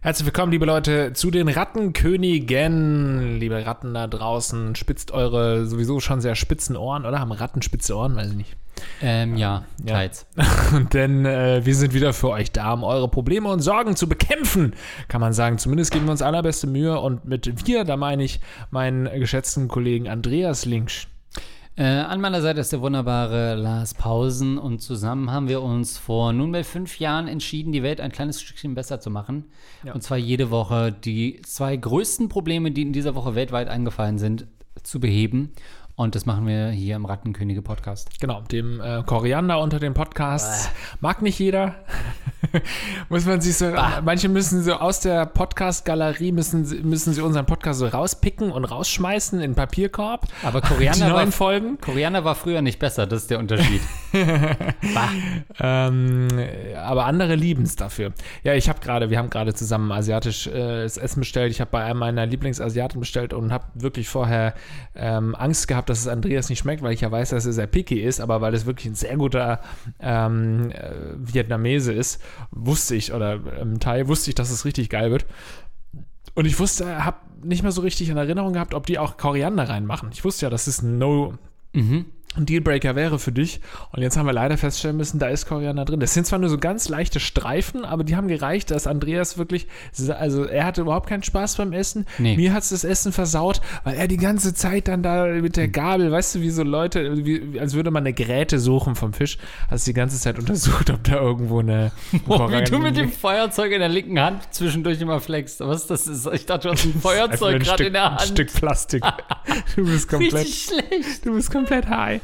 Herzlich willkommen, liebe Leute, zu den Rattenkönigen. Liebe Ratten da draußen, spitzt eure sowieso schon sehr spitzen Ohren, oder? Haben Ratten spitze Ohren? Weiß ich nicht. Ähm, ja, teils. Denn äh, wir sind wieder für euch da, um eure Probleme und Sorgen zu bekämpfen, kann man sagen. Zumindest geben wir uns allerbeste Mühe. Und mit wir, da meine ich meinen geschätzten Kollegen Andreas Linksch. Äh, an meiner Seite ist der wunderbare Lars Pausen und zusammen haben wir uns vor nunmehr fünf Jahren entschieden, die Welt ein kleines Stückchen besser zu machen. Ja. Und zwar jede Woche die zwei größten Probleme, die in dieser Woche weltweit eingefallen sind, zu beheben. Und das machen wir hier im Rattenkönige Podcast. Genau, dem äh, Koriander unter den Podcasts. Mag nicht jeder. Muss man sich so, manche müssen so aus der Podcast-Galerie müssen, sie- müssen sie unseren Podcast so rauspicken und rausschmeißen in den Papierkorb. Aber Koriander neuen war, Folgen. Koriander war früher nicht besser, das ist der Unterschied. bah. Ähm, aber andere lieben es dafür. Ja, ich habe gerade, wir haben gerade zusammen asiatisch äh, Essen bestellt. Ich habe bei einem meiner Lieblingsasiaten bestellt und habe wirklich vorher ähm, Angst gehabt, dass es Andreas nicht schmeckt, weil ich ja weiß, dass er sehr picky ist, aber weil es wirklich ein sehr guter ähm, äh, Vietnamese ist, wusste ich, oder im Thai wusste ich, dass es richtig geil wird. Und ich wusste, habe nicht mehr so richtig in Erinnerung gehabt, ob die auch Koriander reinmachen. Ich wusste ja, dass es ein No ein Dealbreaker wäre für dich. Und jetzt haben wir leider feststellen müssen, da ist Koriander drin. Das sind zwar nur so ganz leichte Streifen, aber die haben gereicht, dass Andreas wirklich, also er hatte überhaupt keinen Spaß beim Essen. Nee. Mir hat es das Essen versaut, weil er die ganze Zeit dann da mit der Gabel, weißt du, wie so Leute, wie, als würde man eine Gräte suchen vom Fisch, hast die ganze Zeit untersucht, ob da irgendwo eine Boah, wie du mit dem Feuerzeug in der linken Hand zwischendurch immer flexst. Was das ist? Ich dachte, du hast ein Feuerzeug ein gerade in der ein Hand. Stück Plastik. Du bist komplett, Richtig schlecht. du bist komplett high.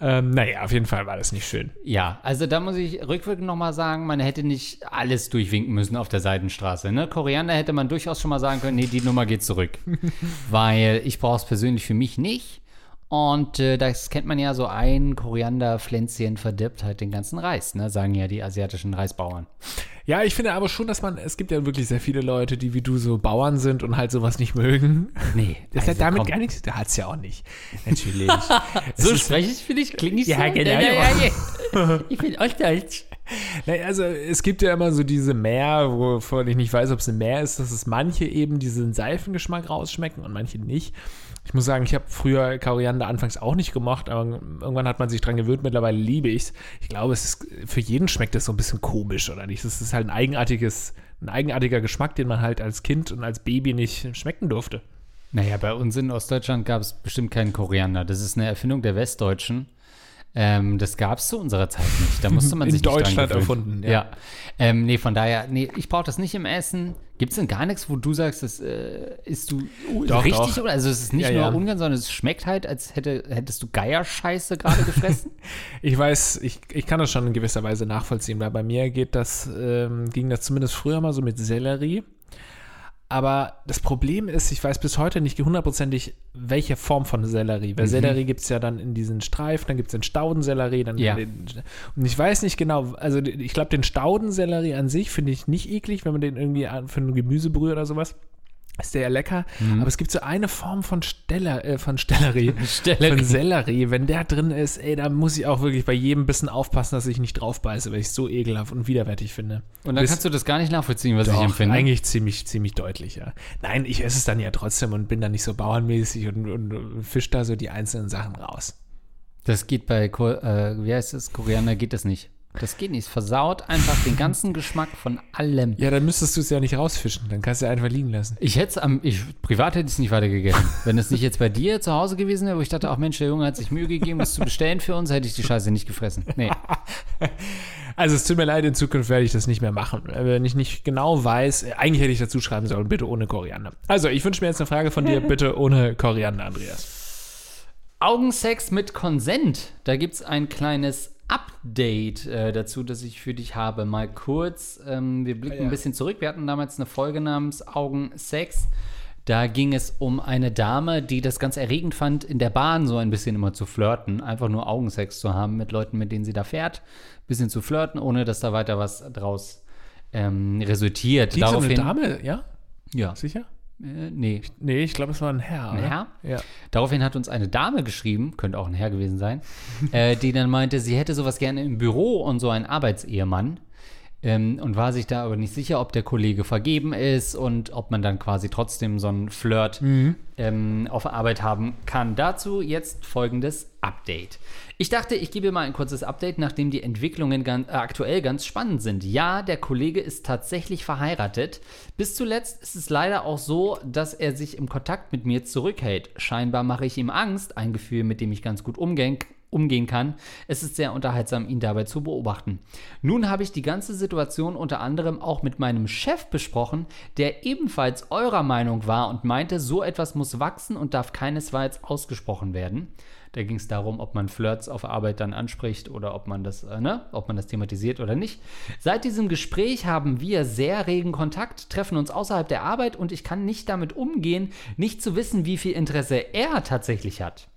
Ähm, naja, auf jeden Fall war das nicht schön. Ja, also da muss ich rückwirkend nochmal sagen, man hätte nicht alles durchwinken müssen auf der Seitenstraße. Ne? Koriander hätte man durchaus schon mal sagen können, nee, die Nummer geht zurück. Weil ich brauche es persönlich für mich nicht. Und äh, das kennt man ja, so ein Korianderpflänzchen verdirbt halt den ganzen Reis, ne? sagen ja die asiatischen Reisbauern. Ja, ich finde aber schon, dass man, es gibt ja wirklich sehr viele Leute, die wie du so Bauern sind und halt sowas nicht mögen. Nee, Das also hat damit komm. gar nichts, der hat es ja auch nicht. Natürlich. So spreche ich für dich, klinge ich Ja, so? genau. Ja, ja, ja. Ich bin Ostdeutsch. Naja, also es gibt ja immer so diese Meer, wovon ich nicht weiß, ob es ein Meer ist, dass es manche eben diesen Seifengeschmack rausschmecken und manche nicht. Ich muss sagen, ich habe früher Koriander anfangs auch nicht gemocht, aber irgendwann hat man sich dran gewöhnt, mittlerweile liebe ich es. Ich glaube, es ist, für jeden schmeckt es so ein bisschen komisch, oder nicht? Es ist halt ein eigenartiges, ein eigenartiger Geschmack, den man halt als Kind und als Baby nicht schmecken durfte. Naja, bei uns in Ostdeutschland gab es bestimmt keinen Koriander. Das ist eine Erfindung der Westdeutschen. Ähm, das gab es zu unserer Zeit nicht. Da musste man In sich nicht dran Deutschland erfunden, ja. Ja. Ähm, nee, von daher, nee, ich brauche das nicht im Essen. Gibt es denn gar nichts, wo du sagst, das äh, isst du uh, Doch, richtig? doch. Oder? Also es ist nicht Ja, nur ja. ungern, sondern es schmeckt halt, als hätte, hättest du Geierscheiße gerade gefressen. Ich weiß, ich, ich kann das schon in gewisser Weise nachvollziehen, weil bei mir geht das, ähm, ging das zumindest früher mal so mit Sellerie. Aber das Problem ist, ich weiß bis heute nicht hundertprozentig, welche Form von Sellerie. Mhm. Weil Sellerie gibt es ja dann in diesen Streifen, dann gibt es den Staudensellerie, dann Ja. den, und ich weiß nicht genau, also ich glaube, den Staudensellerie an sich finde ich nicht eklig, wenn man den irgendwie für ein Gemüsebrühe oder sowas. Ist der ja lecker, Mhm. aber es gibt so eine Form von Steller, äh, von Stellerie, Stellerie. von Sellerie. Wenn der drin ist, ey, da muss ich auch wirklich bei jedem bisschen aufpassen, dass ich nicht drauf beiße, weil ich es so ekelhaft und widerwärtig finde. Und dann Bis- kannst du das gar nicht nachvollziehen, was ich Doch, empfinde. eigentlich ziemlich, ziemlich deutlich, ja. Nein, ich esse es dann ja trotzdem und bin dann nicht so bauernmäßig und, und, und fisch da so die einzelnen Sachen raus. Das geht bei, Ko äh, wie heißt es, Koriander geht das nicht. Das geht nicht. Es versaut einfach den ganzen Geschmack von allem. Ja, dann müsstest du es ja nicht rausfischen, dann kannst du ja einfach liegen lassen. Ich hätte es am, ich, privat hätte ich es nicht weitergegessen. Wenn es nicht jetzt bei dir zu Hause gewesen wäre, wo ich dachte, ach Mensch, der Junge hat sich Mühe gegeben, das zu bestellen für uns, hätte ich die Scheiße nicht gefressen. Nee. Also es tut mir leid, in Zukunft werde ich das nicht mehr machen. Wenn ich nicht genau weiß, eigentlich hätte ich dazu schreiben sollen, bitte ohne Koriander. Also, ich wünsche mir jetzt eine Frage von dir, bitte ohne Koriander, Andreas. Augensex mit Konsent. Da gibt es ein kleines Update äh, dazu, das ich für dich habe. Mal kurz, ähm, wir blicken Ah, ja. ein bisschen zurück. Wir hatten damals eine Folge namens Augensex. Da ging es um eine Dame, die das ganz erregend fand, in der Bahn so ein bisschen immer zu flirten. Einfach nur Augensex zu haben mit Leuten, mit denen sie da fährt. Bisschen zu flirten, ohne dass da weiter was draus ähm, resultiert. Die so eine Daraufhin- Dame, ja? Ja. Sicher? Äh, nee. Nee, ich glaube, es war ein Herr. Ein oder? Herr? Ja. Daraufhin hat uns eine Dame geschrieben, könnte auch ein Herr gewesen sein, äh, die dann meinte, sie hätte sowas gerne im Büro und so einen Arbeitsehemann. Ähm, und war sich da aber nicht sicher, ob der Kollege vergeben ist und ob man dann quasi trotzdem so einen Flirt ähm, auf Arbeit haben kann. Dazu jetzt folgendes Update. Ich dachte, ich gebe mal ein kurzes Update, nachdem die Entwicklungen ganz, äh, aktuell ganz spannend sind. Ja, der Kollege ist tatsächlich verheiratet. Bis zuletzt ist es leider auch so, dass er sich im Kontakt mit mir zurückhält. Scheinbar mache ich ihm Angst, ein Gefühl, mit dem ich ganz gut umgehen umgehen kann. Es ist sehr unterhaltsam, ihn dabei zu beobachten. Nun habe ich die ganze Situation unter anderem auch mit meinem Chef besprochen, der ebenfalls eurer Meinung war und meinte, so etwas muss wachsen und darf keinesfalls ausgesprochen werden. Da ging es darum, ob man Flirts auf Arbeit dann anspricht oder ob man das, äh, ne, ob man das thematisiert oder nicht. Seit diesem Gespräch haben wir sehr regen Kontakt, treffen uns außerhalb der Arbeit und ich kann nicht damit umgehen, nicht zu wissen, wie viel Interesse er tatsächlich hat.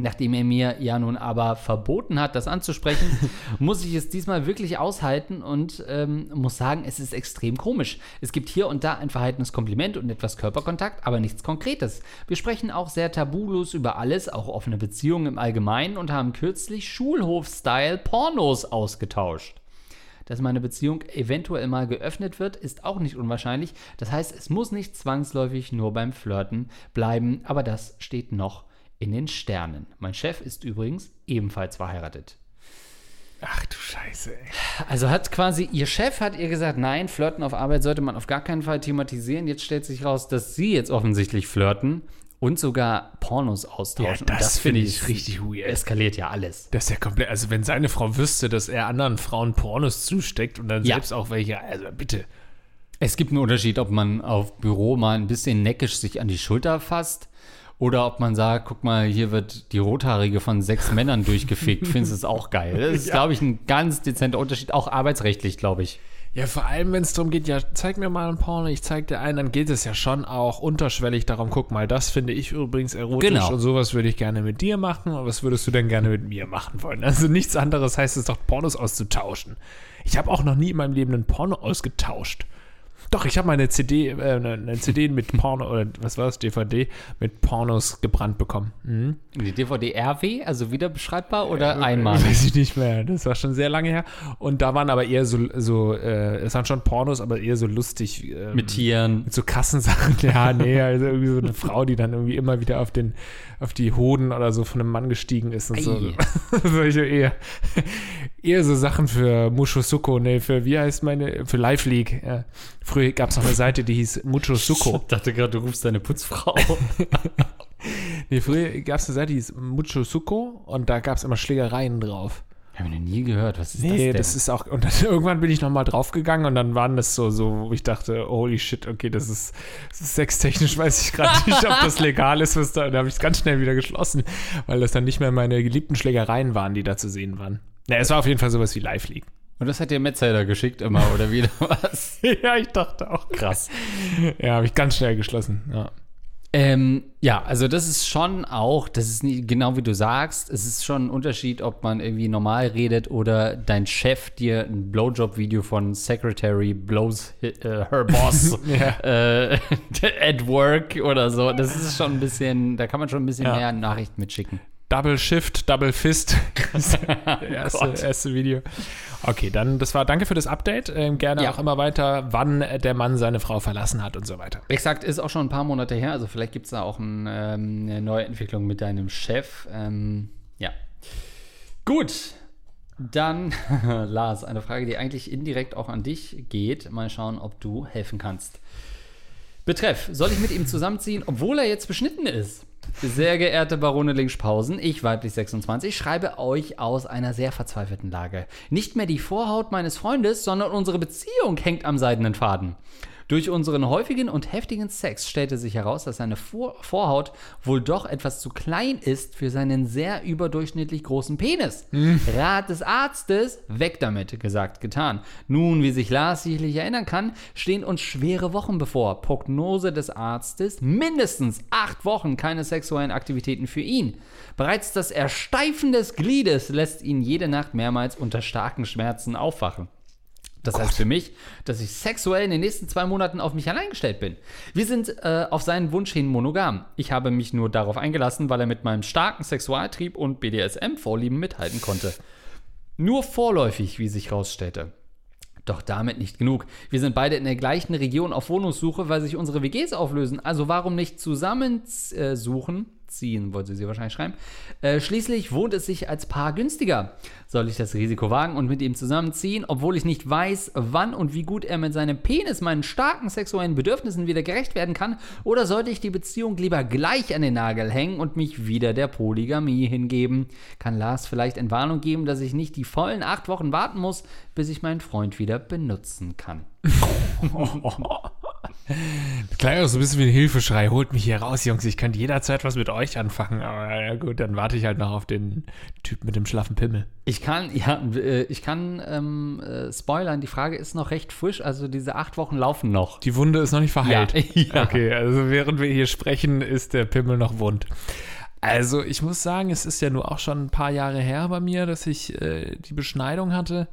Nachdem er mir ja nun aber verboten hat, das anzusprechen, muss ich es diesmal wirklich aushalten und ähm, muss sagen, es ist extrem komisch. Es gibt hier und da ein verhaltenes Kompliment und etwas Körperkontakt, aber nichts Konkretes. Wir sprechen auch sehr tabulos über alles, auch offene Beziehungen im Allgemeinen und haben kürzlich Schulhof-Style Pornos ausgetauscht. Dass meine Beziehung eventuell mal geöffnet wird, ist auch nicht unwahrscheinlich. Das heißt, es muss nicht zwangsläufig nur beim Flirten bleiben, aber das steht noch in den Sternen. Mein Chef ist übrigens ebenfalls verheiratet. Ach du Scheiße, ey. Also hat quasi, ihr Chef hat ihr gesagt, nein, Flirten auf Arbeit sollte man auf gar keinen Fall thematisieren. Jetzt stellt sich raus, dass sie jetzt offensichtlich flirten und sogar Pornos austauschen. Ja, Und das finde ich richtig weird. Eskaliert ja alles. Das ist ja komplett, also wenn seine Frau wüsste, dass er anderen Frauen Pornos zusteckt und dann Ja. selbst auch welche, also bitte. Es gibt einen Unterschied, ob man auf Büro mal ein bisschen neckisch sich an die Schulter fasst oder ob man sagt, guck mal, hier wird die Rothaarige von sechs Männern durchgefickt. Findest du es auch geil? Das ist, Ja. glaube ich, ein ganz dezenter Unterschied, auch arbeitsrechtlich, glaube ich. Ja, vor allem, wenn es darum geht, ja, zeig mir mal ein Porno, ich zeig dir einen, dann geht es ja schon auch unterschwellig darum, guck mal, das finde ich übrigens erotisch Genau. und sowas würde ich gerne mit dir machen und was würdest du denn gerne mit mir machen wollen? Also nichts anderes heißt es doch, Pornos auszutauschen. Ich habe auch noch nie in meinem Leben einen Porno ausgetauscht. Doch, ich habe mal eine CD, äh, eine, CD mit Porno, oder was war das, DVD, mit Pornos gebrannt bekommen. Mhm. Die DVD RW, also wieder beschreibbar oder einmal? Weiß ich nicht mehr. Das war schon sehr lange her. Und da waren aber eher so, so äh, es waren schon Pornos, aber eher so lustig. Ähm, Mit Tieren. mit so Kassensachen. Ja, nee, also irgendwie so eine Frau, die dann irgendwie immer wieder auf den, auf die Hoden oder so von einem Mann gestiegen ist und so. Ei. Solche eher, eher so Sachen für Mushosuko, nee, für, wie heißt meine, für Live League. Ja. Früher gab es noch eine Seite, die hieß Muchosuko. dachte gerade, du rufst deine Putzfrau. Nee, früher gab es eine Seite, die hieß Muchosuko und da gab es immer Schlägereien drauf. Habe ich noch nie gehört. Was ist Nee, das denn? das ist auch, und dann irgendwann bin ich nochmal draufgegangen und dann waren das so, so, wo ich dachte, holy shit, okay, das ist, das ist sextechnisch, weiß ich gerade nicht, ob das legal ist, was da, da habe ich es ganz schnell wieder geschlossen, weil das dann nicht mehr meine geliebten Schlägereien waren, die da zu sehen waren. Ja, es war auf jeden Fall sowas wie Live League. Und das hat dir Metzelder geschickt immer, oder wieder was? ja, ich dachte auch. Krass. Ja, habe ich ganz schnell geschlossen, ja. Ähm, ja, also das ist schon auch, das ist nie, genau wie du sagst, es ist schon ein Unterschied, ob man irgendwie normal redet oder dein Chef dir ein Blowjob-Video von Secretary blows äh, her boss Ja. äh, at work oder so. Das ist schon ein bisschen, da kann man schon ein bisschen Ja. mehr Nachrichten mitschicken. Double Shift, Double Fist. Das erste, Gott. erste Video. Okay, dann, das war, danke für das Update. Ähm, gerne Ja. auch immer weiter, wann der Mann seine Frau verlassen hat und so weiter. Exakt, ist auch schon ein paar Monate her, also vielleicht gibt es da auch ein, ähm, eine neue Entwicklung mit deinem Chef. Ähm, ja. Gut, dann, Lars, eine Frage, die eigentlich indirekt auch an dich geht. Mal schauen, ob du helfen kannst. Betreff, soll ich mit ihm zusammenziehen, obwohl er jetzt beschnitten ist? Sehr geehrte Barone Linkspausen, ich weiblich 26 schreibe euch aus einer sehr verzweifelten Lage. Nicht mehr die Vorhaut meines Freundes, sondern unsere Beziehung hängt am seidenen Faden. Durch unseren häufigen und heftigen Sex stellte sich heraus, dass seine Vor Vorhaut wohl doch etwas zu klein ist für seinen sehr überdurchschnittlich großen Penis. Rat des Arztes, weg damit, gesagt, getan. Nun, wie sich Lars sicherlich erinnern kann, stehen uns schwere Wochen bevor. Prognose des Arztes, mindestens acht Wochen keine sexuellen Aktivitäten für ihn. Bereits das Ersteifen des Gliedes lässt ihn jede Nacht mehrmals unter starken Schmerzen aufwachen. Das heißt für mich, dass ich sexuell in den nächsten zwei Monaten auf mich allein gestellt bin. Wir sind äh, auf seinen Wunsch hin monogam. Ich habe mich nur darauf eingelassen, weil er mit meinem starken Sexualtrieb und BDSM-Vorlieben mithalten konnte. Nur vorläufig, wie sich rausstellte. Doch damit nicht genug. Wir sind beide in der gleichen Region auf Wohnungssuche, weil sich unsere WGs auflösen. Also warum nicht zusammen äh, suchen? Ziehen, wollte sie wahrscheinlich schreiben. Äh, schließlich wohnt es sich als Paar günstiger. Soll ich das Risiko wagen und mit ihm zusammenziehen, obwohl ich nicht weiß, wann und wie gut er mit seinem Penis meinen starken sexuellen Bedürfnissen wieder gerecht werden kann? Oder sollte ich die Beziehung lieber gleich an den Nagel hängen und mich wieder der Polygamie hingeben? Kann Lars vielleicht Entwarnung geben, dass ich nicht die vollen acht Wochen warten muss, bis ich meinen Freund wieder benutzen kann? Auch so ein bisschen wie ein Hilfeschrei. Holt mich hier raus, Jungs. Ich könnte jederzeit was mit euch anfangen. Aber ja gut, dann warte ich halt noch auf den Typ mit dem schlaffen Pimmel. Ich kann, ja, äh, ich kann ähm, äh, spoilern. Die Frage ist noch recht frisch. Also diese acht Wochen laufen noch. Die Wunde ist noch nicht verheilt. Ja. Ja. Okay, also während wir hier sprechen, ist der Pimmel noch wund. Also ich muss sagen, es ist ja nur auch schon ein paar Jahre her bei mir, dass ich äh, die Beschneidung hatte.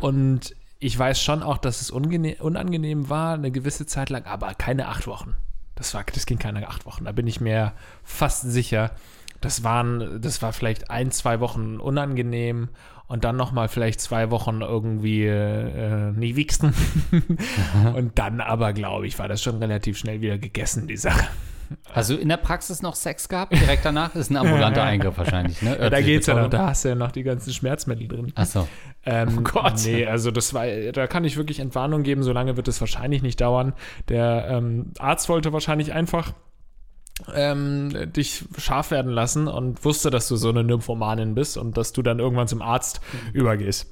Und ich weiß schon auch, dass es unangenehm war, eine gewisse Zeit lang, aber keine acht Wochen. Das, war, das ging keine acht Wochen. Da bin ich mir fast sicher. Das waren, das war vielleicht ein, zwei Wochen unangenehm und dann nochmal vielleicht zwei Wochen irgendwie äh, nie wichsen. und dann aber, glaube ich, war das schon relativ schnell wieder gegessen, die Sache. Du in der Praxis noch Sex gehabt direkt danach? Das ist ein ambulanter Eingriff wahrscheinlich, ne? Ja, da geht's ja noch, da hast du ja noch die ganzen Schmerzmittel drin. Ach so. Ähm, oh Gott. Nee, also das war, da kann ich wirklich Entwarnung geben, so lange wird es wahrscheinlich nicht dauern. Der ähm, Arzt wollte wahrscheinlich einfach ähm, dich scharf werden lassen und wusste, dass du so eine Nymphomanin bist und dass du dann irgendwann zum Arzt mhm. übergehst.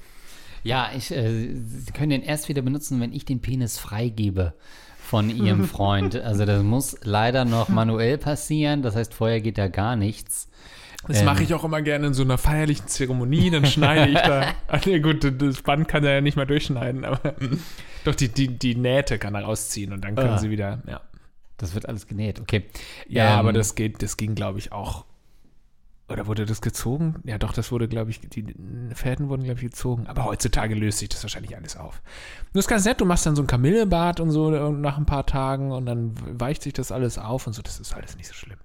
Ja, ich, äh, Sie können den erst wieder benutzen, wenn ich den Penis freigebe von ihrem Freund. Also das muss leider noch manuell passieren. Das heißt, vorher geht da gar nichts. Das ähm, mache ich auch immer gerne in so einer feierlichen Zeremonie. Dann schneide ich da. Nee, gut, das Band kann er ja nicht mehr durchschneiden, aber doch die, die, die Nähte kann er rausziehen und dann können ah. sie wieder, ja. Das wird alles genäht, okay. Ja, ähm, aber das geht, das ging, glaube ich, auch oder wurde das gezogen? Ja, doch, das wurde, glaube ich, die Fäden wurden, glaube ich, gezogen. Aber heutzutage löst sich das wahrscheinlich alles auf. Das ist ganz nett, du machst dann so ein Kamillebad und so nach ein paar Tagen und dann weicht sich das alles auf und so. Das ist alles nicht so schlimm.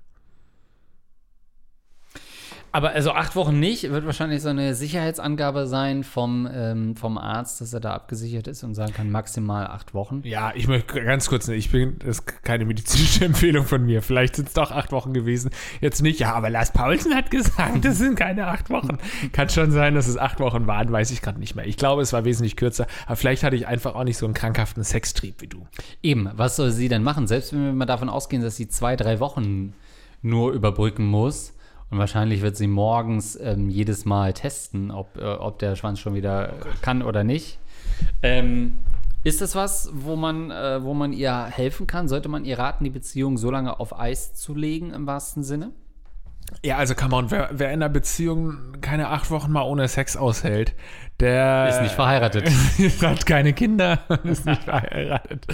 Aber also acht Wochen nicht, wird wahrscheinlich so eine Sicherheitsangabe sein vom, ähm, vom Arzt, dass er da abgesichert ist und sagen kann, maximal acht Wochen. Ja, ich möchte ganz kurz, ich bin, das ist keine medizinische Empfehlung von mir. Vielleicht sind es doch acht Wochen gewesen. Jetzt nicht, ja, aber Lars Paulsen hat gesagt, das sind keine acht Wochen. Kann schon sein, dass es acht Wochen waren, weiß ich gerade nicht mehr. Ich glaube, es war wesentlich kürzer, aber vielleicht hatte ich einfach auch nicht so einen krankhaften Sextrieb wie du. Eben, was soll sie denn machen? Selbst wenn wir mal davon ausgehen, dass sie zwei, drei Wochen nur überbrücken muss und wahrscheinlich wird sie morgens ähm, jedes Mal testen, ob, äh, ob der Schwanz schon wieder oh kann oder nicht. Ähm, ist das was, wo man, äh, wo man ihr helfen kann? Sollte man ihr raten, die Beziehung so lange auf Eis zu legen, im wahrsten Sinne? Ja, also come on, wer, wer in einer Beziehung keine acht Wochen mal ohne Sex aushält, der ist nicht verheiratet. hat keine Kinder, ist nicht verheiratet.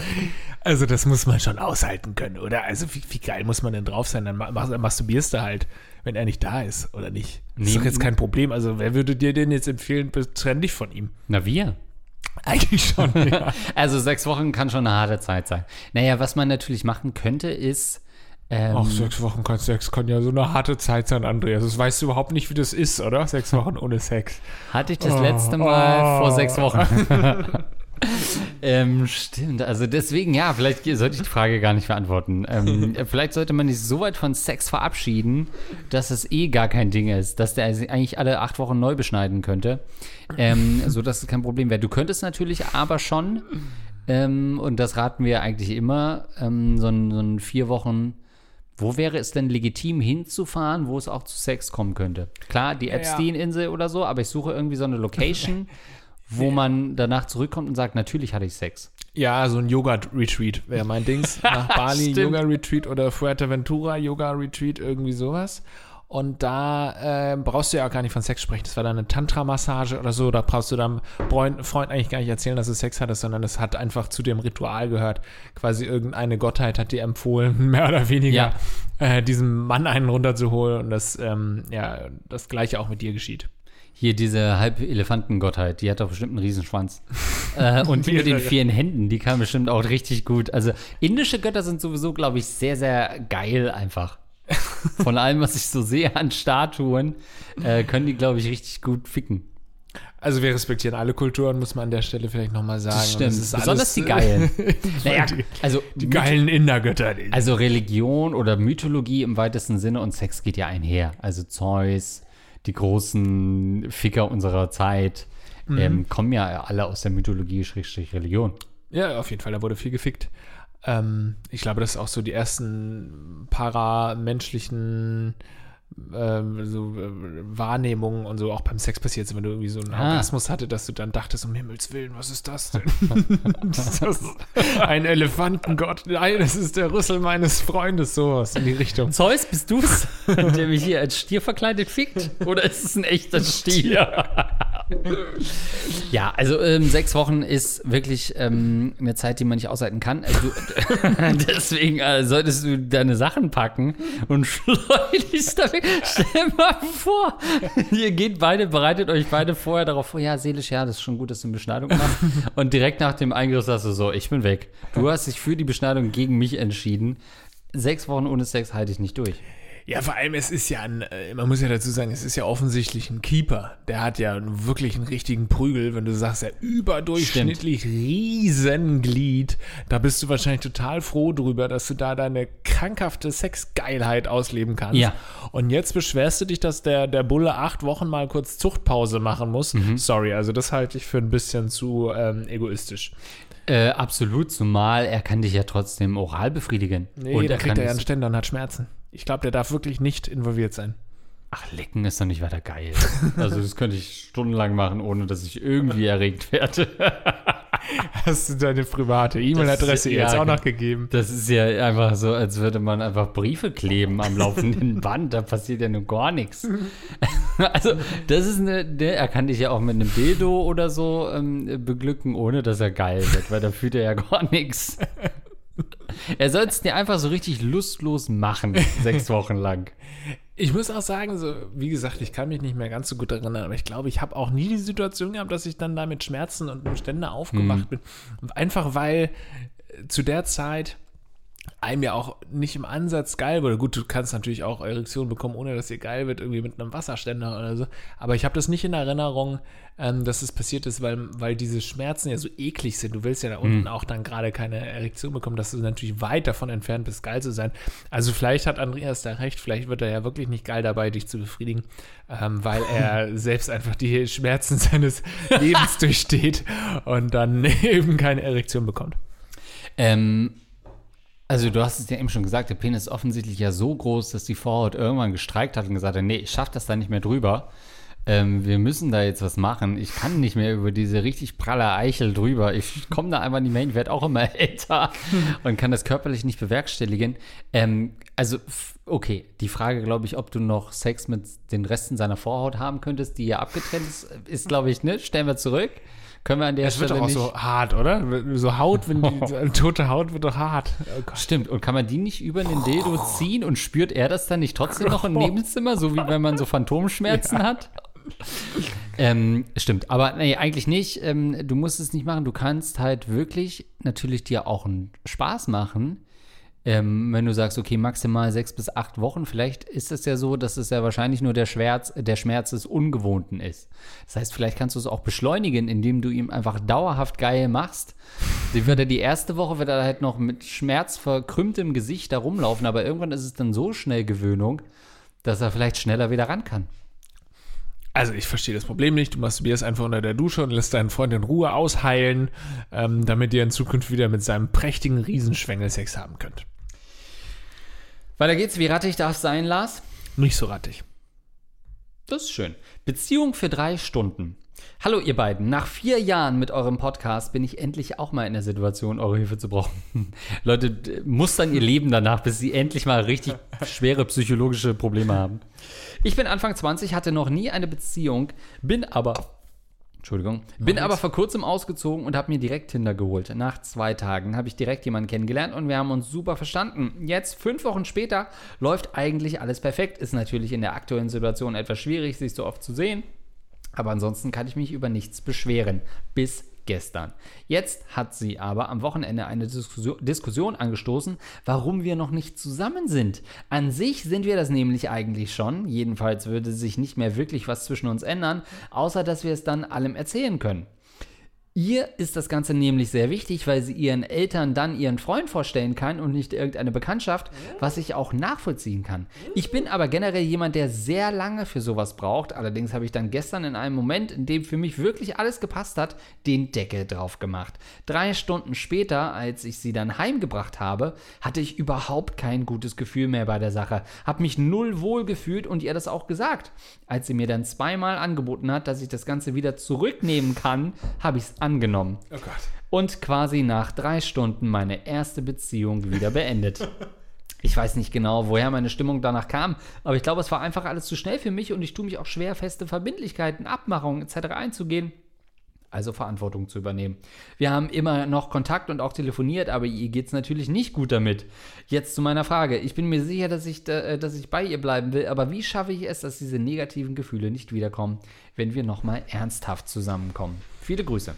Also das muss man schon aushalten können, oder? Also wie, wie geil muss man denn drauf sein? Dann masturbierst du halt wenn er nicht da ist oder nicht. Das ist doch jetzt kein Problem. Also, wer würde dir denn jetzt empfehlen, trenn dich von ihm? Na, wir. Eigentlich schon, ja. also, sechs Wochen kann schon eine harte Zeit sein. Naja, was man natürlich machen könnte, ist. Ähm, Ach, sechs Wochen kann Sex kann ja so eine harte Zeit sein, Andreas. Das weißt du überhaupt nicht, wie das ist, oder? Sechs Wochen ohne Sex. Hatte ich das oh, letzte Mal oh. vor sechs Wochen. ähm, stimmt, also deswegen, ja, vielleicht sollte ich die Frage gar nicht beantworten. Ähm, vielleicht sollte man sich so weit von Sex verabschieden, dass es eh gar kein Ding ist, dass der eigentlich alle acht Wochen neu beschneiden könnte, ähm, sodass es kein Problem wäre. Du könntest natürlich aber schon, ähm, und das raten wir eigentlich immer, ähm, so, ein, so ein vier Wochen wo wäre es denn legitim hinzufahren, wo es auch zu Sex kommen könnte? Klar, die Epstein-Insel oder so, aber ich suche irgendwie so eine Location, wo man danach zurückkommt und sagt, natürlich hatte ich Sex. Ja, so ein Yoga-Retreat wäre mein Dings. Nach Bali Yoga-Retreat oder Fuerteventura Yoga-Retreat, irgendwie sowas. Und da äh, brauchst du ja auch gar nicht von Sex sprechen. Das war dann eine Tantra-Massage oder so. Da brauchst du deinem Freund, Freund eigentlich gar nicht erzählen, dass du Sex hattest, sondern es hat einfach zu dem Ritual gehört. Quasi irgendeine Gottheit hat dir empfohlen, mehr oder weniger, ja. äh, diesem Mann einen runterzuholen. Und das, ähm, ja, das Gleiche auch mit dir geschieht. Hier diese Halb-Elefantengottheit, die hat doch bestimmt einen Riesenschwanz. äh, und die mit den vielen Händen, die kann bestimmt auch richtig gut. Also indische Götter sind sowieso, glaube ich, sehr, sehr geil einfach. Von allem, was ich so sehe an Statuen, äh, können die, glaube ich, richtig gut ficken. Also wir respektieren alle Kulturen, muss man an der Stelle vielleicht nochmal sagen. Das stimmt. ist Besonders die geilen. naja, also die geilen Indergötter. Also Religion oder Mythologie im weitesten Sinne und Sex geht ja einher. Also Zeus, die großen Ficker unserer Zeit, Mhm. ähm, kommen ja alle aus der Mythologie, Schrägstrich Religion. Ja, auf jeden Fall, da wurde viel gefickt. Ähm, ich glaube, das ist auch so die ersten paramenschlichen ähm, so, äh, Wahrnehmungen und so auch beim Sex passiert ist, wenn du irgendwie so einen Ah. Orgasmus hatte, dass du dann dachtest, um Himmels Willen, was ist das denn? ist das ein Elefantengott? Nein, das ist der Rüssel meines Freundes, sowas in die Richtung. Zeus, bist du's, der mich hier als Stier verkleidet fickt? Oder ist es ein echter Stier? ja, also ähm, sechs Wochen ist wirklich ähm, eine Zeit, die man nicht aushalten kann. Du, deswegen äh, solltest du deine Sachen packen und schleunigst da weg. Stell mal vor, ihr geht beide, bereitet euch beide vorher darauf vor, ja, seelisch, ja, das ist schon gut, dass du eine Beschneidung machst. Und direkt nach dem Eingriff sagst du so, ich bin weg. Du hast dich für die Beschneidung gegen mich entschieden. Sechs Wochen ohne Sex halte ich nicht durch. Ja, vor allem, es ist ja ein, äh, man muss ja dazu sagen, es ist ja offensichtlich ein Keeper. Der hat ja wirklich einen richtigen Prügel, wenn du sagst, er überdurchschnittlich Riesenglied. Da bist du wahrscheinlich total froh drüber, dass du da deine krankhafte Sexgeilheit ausleben kannst. Ja. Und jetzt beschwerst du dich, dass der, der Bulle acht Wochen mal kurz Zuchtpause machen muss. Mhm. Sorry, also das halte ich für ein bisschen zu ähm, egoistisch. Äh, absolut, zumal er kann dich ja trotzdem oral befriedigen. Nee, und da er kriegt kann er ja einen Ständer und hat Schmerzen. Ich glaube, der darf wirklich nicht involviert sein. Ach, lecken ist doch nicht weiter geil. Also das könnte ich stundenlang machen, ohne dass ich irgendwie erregt werde. Hast du deine private E-Mail-Adresse Das- jetzt ja, auch noch genau. gegeben? Das ist ja einfach so, als würde man einfach Briefe kleben am laufenden Band. Da passiert ja nur gar nichts. Also, das ist eine, der, er kann dich ja auch mit einem Dildo oder so ähm, beglücken, ohne dass er geil wird, weil da fühlt er ja gar nichts. Er soll es dir einfach so richtig lustlos machen, sechs Wochen lang. Ich muss auch sagen, so, wie gesagt, ich kann mich nicht mehr ganz so gut erinnern, aber ich glaube, ich habe auch nie die Situation gehabt, dass ich dann da mit Schmerzen und einem Ständer aufgemacht bin. Einfach weil äh, zu der Zeit einem ja auch nicht im Ansatz geil wurde. Gut, du kannst natürlich auch Erektion bekommen, ohne dass dir geil wird, irgendwie mit einem Wasserständer oder so. Aber ich habe das nicht in Erinnerung, ähm, dass es passiert ist, weil, weil diese Schmerzen ja so eklig sind. Du willst ja da unten auch dann gerade keine Erektion bekommen, dass du natürlich weit davon entfernt bist, geil zu sein. Also vielleicht hat Andreas da recht, vielleicht wird er ja wirklich nicht geil dabei, dich zu befriedigen, ähm, weil er selbst einfach die Schmerzen seines Lebens durchsteht und dann eben keine Erektion bekommt. Ähm, also du hast es ja eben schon gesagt, der Penis ist offensichtlich ja so groß, dass die Vorhaut irgendwann gestreikt hat und gesagt hat, nee, ich schaff das da nicht mehr drüber. Ähm, wir müssen da jetzt was machen. Ich kann nicht mehr über diese richtig pralle Eichel drüber. Ich komme da einfach nicht mehr hin. Ich werde auch immer älter und kann das körperlich nicht bewerkstelligen. Ähm, also, okay, die Frage, glaube ich, ob du noch Sex mit den Resten seiner Vorhaut haben könntest, die ja abgetrennt ist, ist, glaube ich, ne? Stellen wir zurück. Können wir an der wird Stelle doch auch nicht. so hart, oder? So Haut, wenn die tote Haut wird doch hart. Oh. Stimmt, und kann man die nicht über den Dildo ziehen und spürt er das dann nicht trotzdem noch im Nebenzimmer, so wie wenn man so Phantomschmerzen hat? Ähm, stimmt, aber nee, eigentlich nicht. Ähm, du musst es nicht machen. Du kannst halt wirklich natürlich dir auch einen Spaß machen. Ähm, wenn du sagst, okay, maximal sechs bis acht Wochen, vielleicht ist es ja so, dass es ja wahrscheinlich nur der Schmerz, der Schmerz des Ungewohnten ist. Das heißt, vielleicht kannst du es auch beschleunigen, indem du ihm einfach dauerhaft geil machst. Die wird er die erste Woche wird er halt noch mit schmerzverkrümmtem Gesicht da rumlaufen, aber irgendwann ist es dann so schnell Gewöhnung, dass er vielleicht schneller wieder ran kann. Also ich verstehe das Problem nicht. Du masturbierst einfach unter der Dusche und lässt deinen Freund in Ruhe ausheilen, ähm, damit ihr in Zukunft wieder mit seinem prächtigen Riesenschwengel Sex haben könnt. Weiter geht's. Wie rattig darf es sein, Lars? Nicht so rattig. Das ist schön. Beziehung für drei Stunden. Hallo ihr beiden, nach vier Jahren mit eurem Podcast bin ich endlich auch mal in der Situation, eure Hilfe zu brauchen. Leute mustern ihr Leben danach, bis sie endlich mal richtig schwere psychologische Probleme haben. Ich bin Anfang 20, hatte noch nie eine Beziehung, bin aber Entschuldigung. Bin aber vor kurzem ausgezogen und habe mir direkt Tinder geholt. Nach zwei Tagen habe ich direkt jemanden kennengelernt und wir haben uns super verstanden. Jetzt, fünf Wochen später, läuft eigentlich alles perfekt. Ist natürlich in der aktuellen Situation etwas schwierig, sich so oft zu sehen. Aber ansonsten kann ich mich über nichts beschweren. Bis gestern. Jetzt hat sie aber am Wochenende eine Diskussion, angestoßen, warum wir noch nicht zusammen sind. An sich sind wir das nämlich eigentlich schon. Jedenfalls würde sich nicht mehr wirklich was zwischen uns ändern, außer dass wir es dann allem erzählen können. Ihr ist das Ganze nämlich sehr wichtig, weil sie ihren Eltern dann ihren Freund vorstellen kann und nicht irgendeine Bekanntschaft, was ich auch nachvollziehen kann. Ich bin aber generell jemand, der sehr lange für sowas braucht. Allerdings habe ich dann gestern in einem Moment, in dem für mich wirklich alles gepasst hat, den Deckel drauf gemacht. Drei Stunden später, als ich sie dann heimgebracht habe, hatte ich überhaupt kein gutes Gefühl mehr bei der Sache. Hab mich null wohl gefühlt und ihr das auch gesagt. Als sie mir dann zweimal angeboten hat, dass ich das Ganze wieder zurücknehmen kann, habe ich es angenommen. Oh Gott. Und quasi nach drei Stunden meine erste Beziehung wieder beendet. Ich weiß nicht genau, woher meine Stimmung danach kam, aber ich glaube, es war einfach alles zu schnell für mich und ich tue mich auch schwer, feste Verbindlichkeiten, Abmachungen etc. einzugehen. Also Verantwortung zu übernehmen. Wir haben immer noch Kontakt und auch telefoniert, aber ihr geht es natürlich nicht gut damit. Jetzt zu meiner Frage. Ich bin mir sicher, dass ich, äh, dass ich bei ihr bleiben will, aber wie schaffe ich es, dass diese negativen Gefühle nicht wiederkommen, wenn wir nochmal ernsthaft zusammenkommen? Viele Grüße.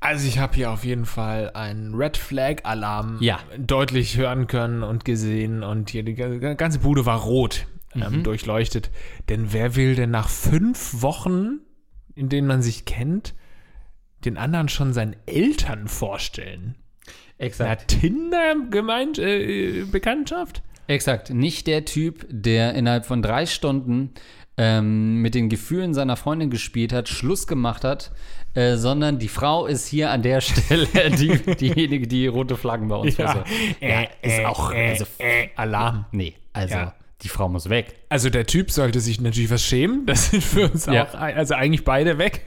Also ich habe hier auf jeden Fall einen Red Flag Alarm Ja. deutlich hören können und gesehen und hier die ga- ganze Bude war rot ähm, durchleuchtet. Denn wer will denn nach fünf Wochen, in denen man sich kennt, den anderen schon seinen Eltern vorstellen? Exakt. Tinder gemeint, äh, Bekanntschaft? Exakt. Nicht der Typ, der innerhalb von drei Stunden ähm, mit den Gefühlen seiner Freundin gespielt hat, Schluss gemacht hat, äh, sondern die Frau ist hier an der Stelle die, diejenige, die rote Flaggen bei uns versorgt. Ja, ist auch. Also, äh, Alarm. nee, also Ja. Die Frau muss weg. Also der Typ sollte sich natürlich was schämen. Das sind für uns Ja. auch, also eigentlich beide weg.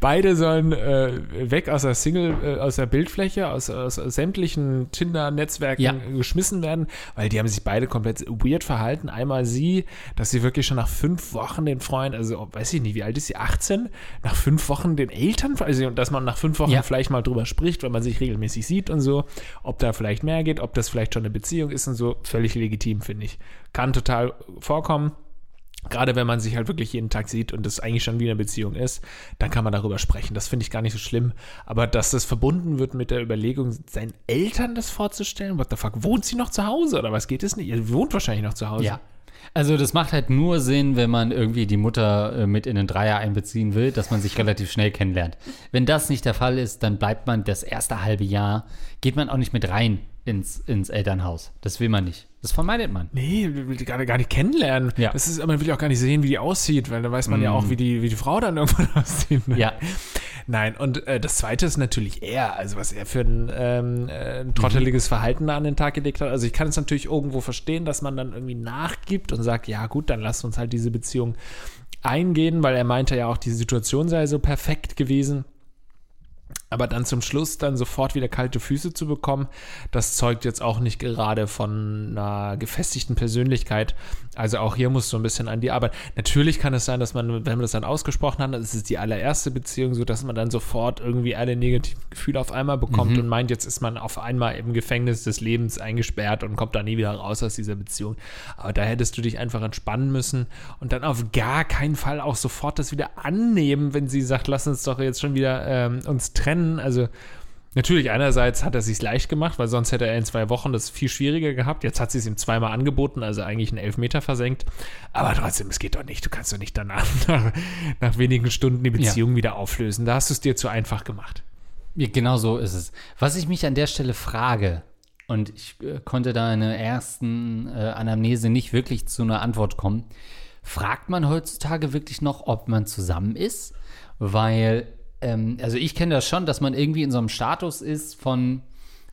Beide sollen äh, weg aus der Single, äh, aus der Bildfläche, aus, aus, sämtlichen Tinder-Netzwerken Ja. geschmissen werden, weil die haben sich beide komplett weird verhalten. Einmal sie, dass sie wirklich schon nach fünf Wochen den Freund, also weiß ich nicht, wie alt ist sie, 18? Nach fünf Wochen den Eltern, also dass man nach fünf Wochen Ja. vielleicht mal drüber spricht, wenn man sich regelmäßig sieht und so, ob da vielleicht mehr geht, ob das vielleicht schon eine Beziehung ist und so, völlig legitim, finde ich. Kann total vorkommen. Gerade wenn man sich halt wirklich jeden Tag sieht und das eigentlich schon wie eine Beziehung ist, dann kann man darüber sprechen. Das finde ich gar nicht so schlimm. Aber dass das verbunden wird mit der Überlegung, seinen Eltern das vorzustellen, what the fuck, wohnt sie noch zu Hause oder was geht es nicht? Ihr wohnt wahrscheinlich noch zu Hause. Ja. Also das macht halt nur Sinn, wenn man irgendwie die Mutter äh, mit in den Dreier einbeziehen will, dass man sich relativ schnell kennenlernt. Wenn das nicht der Fall ist, dann bleibt man das erste halbe Jahr, geht man auch nicht mit rein ins, ins Elternhaus. Das will man nicht. Das vermeidet man. Nee, will die gar, gar nicht kennenlernen. Ja. Das ist, man will ja auch gar nicht sehen, wie die aussieht, weil da weiß man ja auch, wie die, wie die Frau dann irgendwann aussieht. Ne? Ja. Nein, und äh, das zweite ist natürlich er, also was er für ein, ähm, äh, ein trotteliges Verhalten da an den Tag gelegt hat. Also ich kann es natürlich irgendwo verstehen, dass man dann irgendwie nachgibt und sagt, ja gut, dann lasst uns halt diese Beziehung eingehen, weil er meinte ja auch, die Situation sei so perfekt gewesen. Aber dann zum Schluss dann sofort wieder kalte Füße zu bekommen, das zeugt jetzt auch nicht gerade von einer gefestigten Persönlichkeit. Also auch hier muss so ein bisschen an die Arbeit. Natürlich kann es sein, dass man, wenn man das dann ausgesprochen hat, das ist die allererste Beziehung, so dass man dann sofort irgendwie alle negativen Gefühle auf einmal bekommt und meint, jetzt ist man auf einmal im Gefängnis des Lebens eingesperrt und kommt da nie wieder raus aus dieser Beziehung. Aber da hättest du dich einfach entspannen müssen und dann auf gar keinen Fall auch sofort das wieder annehmen, wenn sie sagt, lass uns doch jetzt schon wieder ähm, uns trennen. Also natürlich einerseits hat er sich leicht gemacht, weil sonst hätte er in zwei Wochen das viel schwieriger gehabt. Jetzt hat sie es ihm zweimal angeboten, also eigentlich einen Elfmeter versenkt. Aber trotzdem, es geht doch nicht. Du kannst doch nicht danach nach, nach wenigen Stunden die Beziehung wieder auflösen. Da hast du es dir zu einfach gemacht. Ja, genau so ist es. Was ich mich an der Stelle frage, und ich äh, konnte da in der ersten äh, Anamnese nicht wirklich zu einer Antwort kommen, fragt man heutzutage wirklich noch, ob man zusammen ist? Weil, ähm, also ich kenne das schon, dass man irgendwie in so einem Status ist von,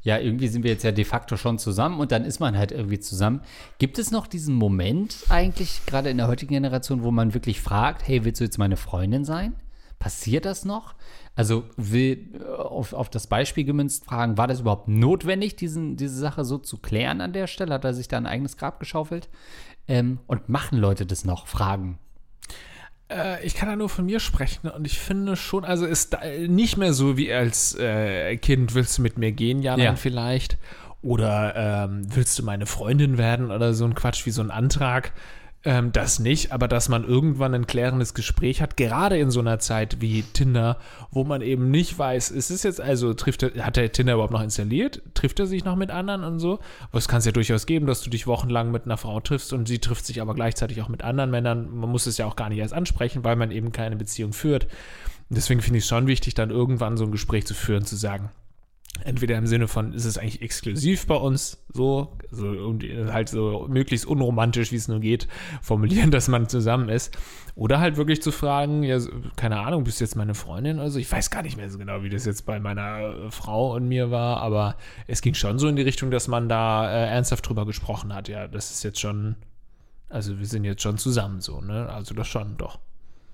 ja, irgendwie sind wir jetzt ja de facto schon zusammen und dann ist man halt irgendwie zusammen. Gibt es noch diesen Moment eigentlich, gerade in der heutigen Generation, wo man wirklich fragt, hey, willst du jetzt meine Freundin sein? Passiert das noch? Also will auf, auf das Beispiel gemünzt fragen, war das überhaupt notwendig, diesen, diese Sache so zu klären an der Stelle? Hat er sich da ein eigenes Grab geschaufelt? Ähm, und machen Leute das noch? Fragen. Äh, ich kann da nur von mir sprechen und ich finde schon, also ist da nicht mehr so wie als äh, Kind, willst du mit mir gehen, ja, Ja. dann vielleicht. Oder ähm, willst du meine Freundin werden oder so ein Quatsch wie so ein Antrag. Ähm, das nicht, aber dass man irgendwann ein klärendes Gespräch hat, gerade in so einer Zeit wie Tinder, wo man eben nicht weiß, ist es jetzt also, trifft er, hat er Tinder überhaupt noch installiert? Trifft er sich noch mit anderen und so? Aber es kann es ja durchaus geben, dass du dich wochenlang mit einer Frau triffst und sie trifft sich aber gleichzeitig auch mit anderen Männern. Man muss es ja auch gar nicht erst ansprechen, weil man eben keine Beziehung führt. Deswegen finde ich es schon wichtig, dann irgendwann so ein Gespräch zu führen, zu sagen, entweder im Sinne von, ist es eigentlich exklusiv bei uns, so, so und halt so möglichst unromantisch, wie es nur geht, formulieren, dass man zusammen ist. Oder halt wirklich zu fragen, ja, keine Ahnung, bist du jetzt meine Freundin? Also ich weiß gar nicht mehr so genau, wie das jetzt bei meiner Frau und mir war, aber es ging schon so in die Richtung, dass man da äh, ernsthaft drüber gesprochen hat. Ja, das ist jetzt schon, also wir sind jetzt schon zusammen so, ne? Also das schon, doch.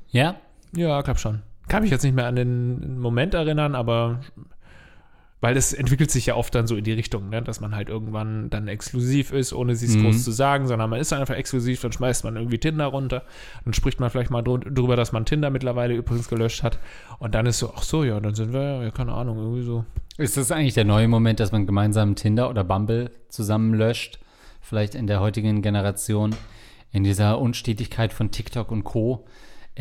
Ja? Ja, glaub schon. Kann mich jetzt nicht mehr an den Moment erinnern, aber weil das entwickelt sich ja oft dann so in die Richtung, ne? dass man halt irgendwann dann exklusiv ist, ohne sie es Mhm. groß zu sagen, sondern man ist einfach exklusiv, dann schmeißt man irgendwie Tinder runter, dann spricht man vielleicht mal drü- drüber, dass man Tinder mittlerweile übrigens gelöscht hat und dann ist so, ach so, ja, dann sind wir, ja, keine Ahnung, irgendwie so. Ist das eigentlich der neue Moment, dass man gemeinsam Tinder oder Bumble zusammen löscht? Vielleicht in der heutigen Generation, in dieser Unstetigkeit von TikTok und Co.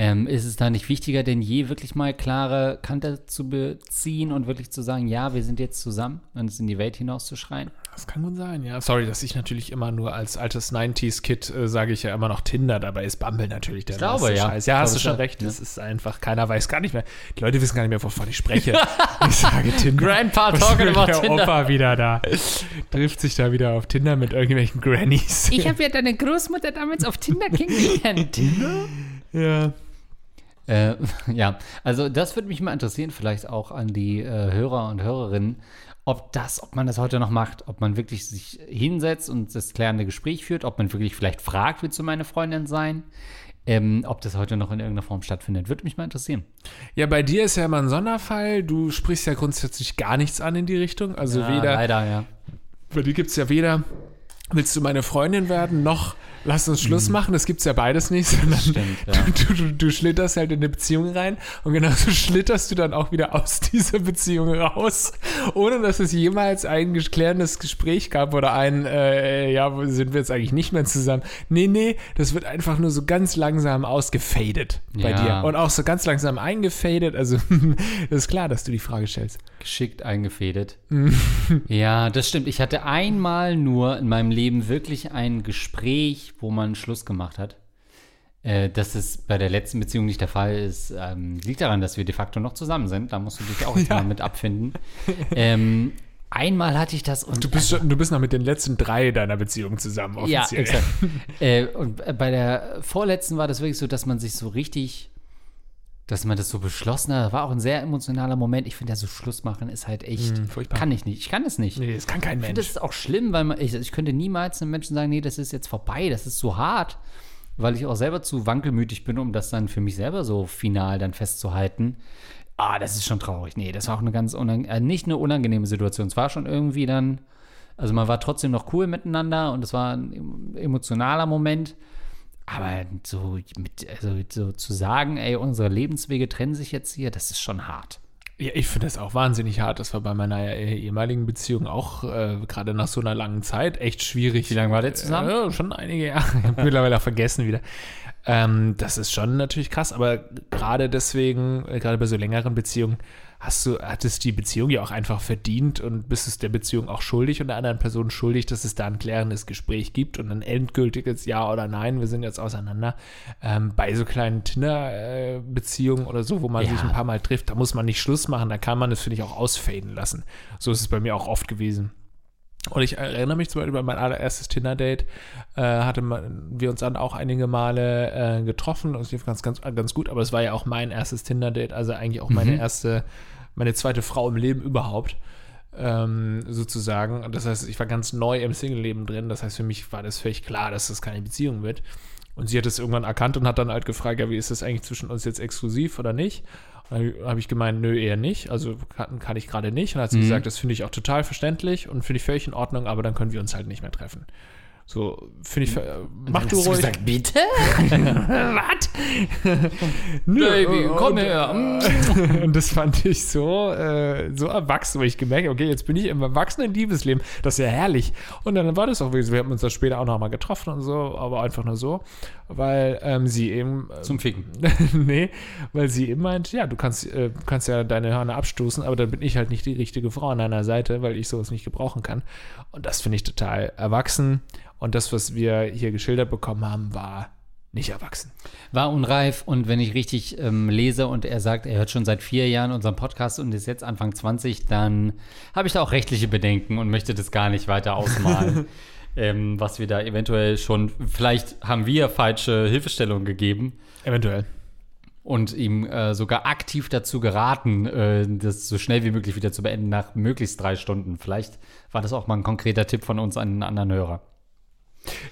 Ähm, ist es da nicht wichtiger denn je, wirklich mal klare Kante zu beziehen und wirklich zu sagen, ja, wir sind jetzt zusammen und es in die Welt hinauszuschreien? Das kann gut sein, ja. Sorry, dass ich natürlich immer nur als altes 90s-Kid äh, sage ich ja immer noch Tinder, dabei ist Bumble natürlich der Ich glaube, ja. Scheiß. Ja, Ich hast du schon schon, recht. ja. Es ist einfach, keiner weiß gar nicht mehr. Die Leute wissen gar nicht mehr, wovon ich spreche. ich sage Tinder. Grandpa talking about der Tinder. Opa wieder da. Trifft sich da wieder auf Tinder mit irgendwelchen Grannies. habe ja deine Großmutter damals auf Tinder kennengelernt. Tinder? ja. Äh, ja, also das würde mich mal interessieren, vielleicht auch an die äh, Hörer und Hörerinnen, ob das, ob man das heute noch macht, ob man wirklich sich hinsetzt und das klärende Gespräch führt, ob man wirklich vielleicht fragt, willst du meine Freundin sein? Ähm, ob das heute noch in irgendeiner Form stattfindet, würde mich mal interessieren. ja, bei dir ist ja immer ein Sonderfall. Du sprichst ja grundsätzlich gar nichts an in die Richtung. Also Ja, weder, leider, ja. bei dir gibt es ja weder, willst du meine Freundin werden, noch lass uns Schluss machen. Das gibt es ja beides nicht, sondern Mhm. Stimmt, ja. du, du, du schlitterst halt in eine Beziehung rein und genauso schlitterst du dann auch wieder aus dieser Beziehung raus, ohne dass es jemals ein klärendes Gespräch gab oder ein, äh, ja, wo sind wir jetzt eigentlich nicht mehr zusammen. Nee, nee, das wird einfach nur so ganz langsam ausgefadet bei Ja. dir und auch so ganz langsam eingefadet. Also, das ist klar, dass du die Frage stellst. Geschickt eingefädelt. ja, das stimmt. Ich hatte einmal nur in meinem Leben wirklich ein Gespräch, wo man Schluss gemacht hat. Äh, dass es bei der letzten Beziehung nicht der Fall ist, ähm, liegt daran, dass wir de facto noch zusammen sind. Da musst du dich auch jetzt Ja. mal mit abfinden. ähm, einmal hatte ich das und Du bist, schon, du bist noch mit den letzten drei deiner Beziehung zusammen, ja, offiziell. exakt. äh, und bei der vorletzten war das wirklich so, dass man sich so richtig, dass man das so beschlossen hat. Das war auch ein sehr emotionaler Moment. Ich finde ja so Schluss machen ist halt echt, Mm, furchtbar. kann ich nicht. Ich kann es nicht. Nee, das kann kein Ich finde, das Mensch. ist auch schlimm, weil man, ich, ich könnte niemals einem Menschen sagen, nee, das ist jetzt vorbei, das ist so hart, weil ich auch selber zu wankelmütig bin, um das dann für mich selber so final dann festzuhalten. Ah, das ist schon traurig. Nee, das war auch eine ganz äh, nicht eine unangenehme Situation. Es war schon irgendwie dann, also man war trotzdem noch cool miteinander und es war ein em- emotionaler Moment. Aber so, mit, also so zu sagen, ey, unsere Lebenswege trennen sich jetzt hier, das ist schon hart. Ja, ich finde das auch wahnsinnig hart. Das war bei meiner äh, ehemaligen Beziehung auch äh, gerade nach so einer langen Zeit echt schwierig. Wie lange war der zusammen? Ja, schon einige Jahre. Ich habe mittlerweile auch vergessen wieder. Ähm, das ist schon natürlich krass, aber gerade deswegen, äh, gerade bei so längeren Beziehungen, hast du, hattest die Beziehung ja auch einfach verdient und bist es der Beziehung auch schuldig und der anderen Person schuldig, dass es da ein klärendes Gespräch gibt und ein endgültiges Ja oder Nein, wir sind jetzt auseinander. Ähm, bei so kleinen Tinder-Beziehungen oder so, wo man Ja. sich ein paar Mal trifft, da muss man nicht Schluss machen, da kann man es, finde ich, auch ausfaden lassen. So ist es bei mir auch oft gewesen. Und ich erinnere mich zum Beispiel bei mein allererstes Tinder-Date, äh, hatte man, wir uns dann auch einige Male äh, getroffen und es lief ganz, ganz, ganz gut, aber es war ja auch mein erstes Tinder-Date, also eigentlich auch meine Mhm. erste, meine zweite Frau im Leben überhaupt, ähm, sozusagen. Und das heißt, ich war ganz neu im Single-Leben drin, das heißt, für mich war das völlig klar, dass das keine Beziehung wird. Und sie hat es irgendwann erkannt und hat dann halt gefragt, ja, wie ist das eigentlich zwischen uns jetzt exklusiv oder nicht? Habe ich gemeint, nö, eher nicht. Also kann, kann ich gerade nicht. Und dann hat sie Mhm. gesagt, das finde ich auch total verständlich und finde ich völlig in Ordnung, aber dann können wir uns halt nicht mehr treffen. So, finde ich, äh, mach du ruhig. gesagt, bitte? Was? Nö, Baby, und- komm her. Und das fand ich so, äh, so erwachsen, wo ich gemerkt habe, okay, jetzt bin ich im erwachsenen Liebesleben. Das ist ja herrlich. Und dann war das auch wirklich so. Wir haben uns da später auch noch mal getroffen und so, aber einfach nur so, weil ähm, sie eben. Äh, Zum Ficken. nee, weil sie eben meint, ja, du kannst, äh, kannst ja deine Hörner abstoßen, aber dann bin ich halt nicht die richtige Frau an deiner Seite, weil ich sowas nicht gebrauchen kann. Und das finde ich total erwachsen. Und das, was wir hier geschildert bekommen haben, war nicht erwachsen. War unreif und wenn ich richtig ähm, lese und er sagt, er hört schon seit vier Jahren unseren Podcast und ist jetzt Anfang 20, dann habe ich da auch rechtliche Bedenken und möchte das gar nicht weiter ausmalen. ähm, was wir da eventuell schon, vielleicht haben wir falsche Hilfestellungen gegeben Eventuell. und ihm äh, sogar aktiv dazu geraten, äh, das so schnell wie möglich wieder zu beenden, nach möglichst drei Stunden. Vielleicht war das auch mal ein konkreter Tipp von uns an einen anderen Hörer.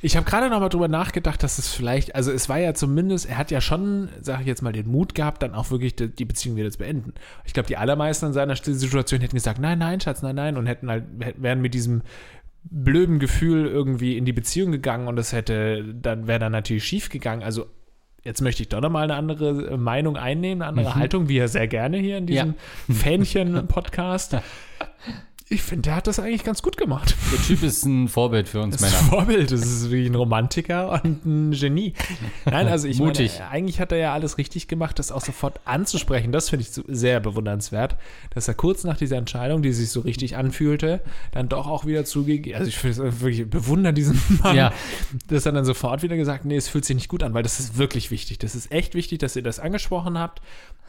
Ich habe gerade noch mal drüber nachgedacht, dass es vielleicht, also es war ja zumindest, er hat ja schon, sage ich jetzt mal, den Mut gehabt, dann auch wirklich die, die Beziehung wieder zu beenden. Ich glaube, die allermeisten in seiner Situation hätten gesagt, nein, nein, Schatz, nein, nein, und hätten halt, wären mit diesem blöden Gefühl irgendwie in die Beziehung gegangen und das hätte, dann wäre dann natürlich schief gegangen. Also jetzt möchte ich doch noch mal eine andere äh, Meinung einnehmen, eine andere Haltung, wie er sehr gerne hier in diesem Fähnchen-Podcast. Ich finde, der hat das eigentlich ganz gut gemacht. Der Typ ist ein Vorbild für uns Das ist Männer. ein Vorbild, das ist wie ein Romantiker und ein Genie. Nein, also ich Mutig. meine, eigentlich hat er ja alles richtig gemacht, das auch sofort anzusprechen. Das finde ich sehr bewundernswert, dass er kurz nach dieser Entscheidung, die sich so richtig anfühlte, dann doch auch wieder zugegeben, also ich finde es wirklich bewundern diesen Mann, Ja. dass er dann sofort wieder gesagt, nee, es fühlt sich nicht gut an, weil das ist wirklich wichtig. Das ist echt wichtig, dass ihr das angesprochen habt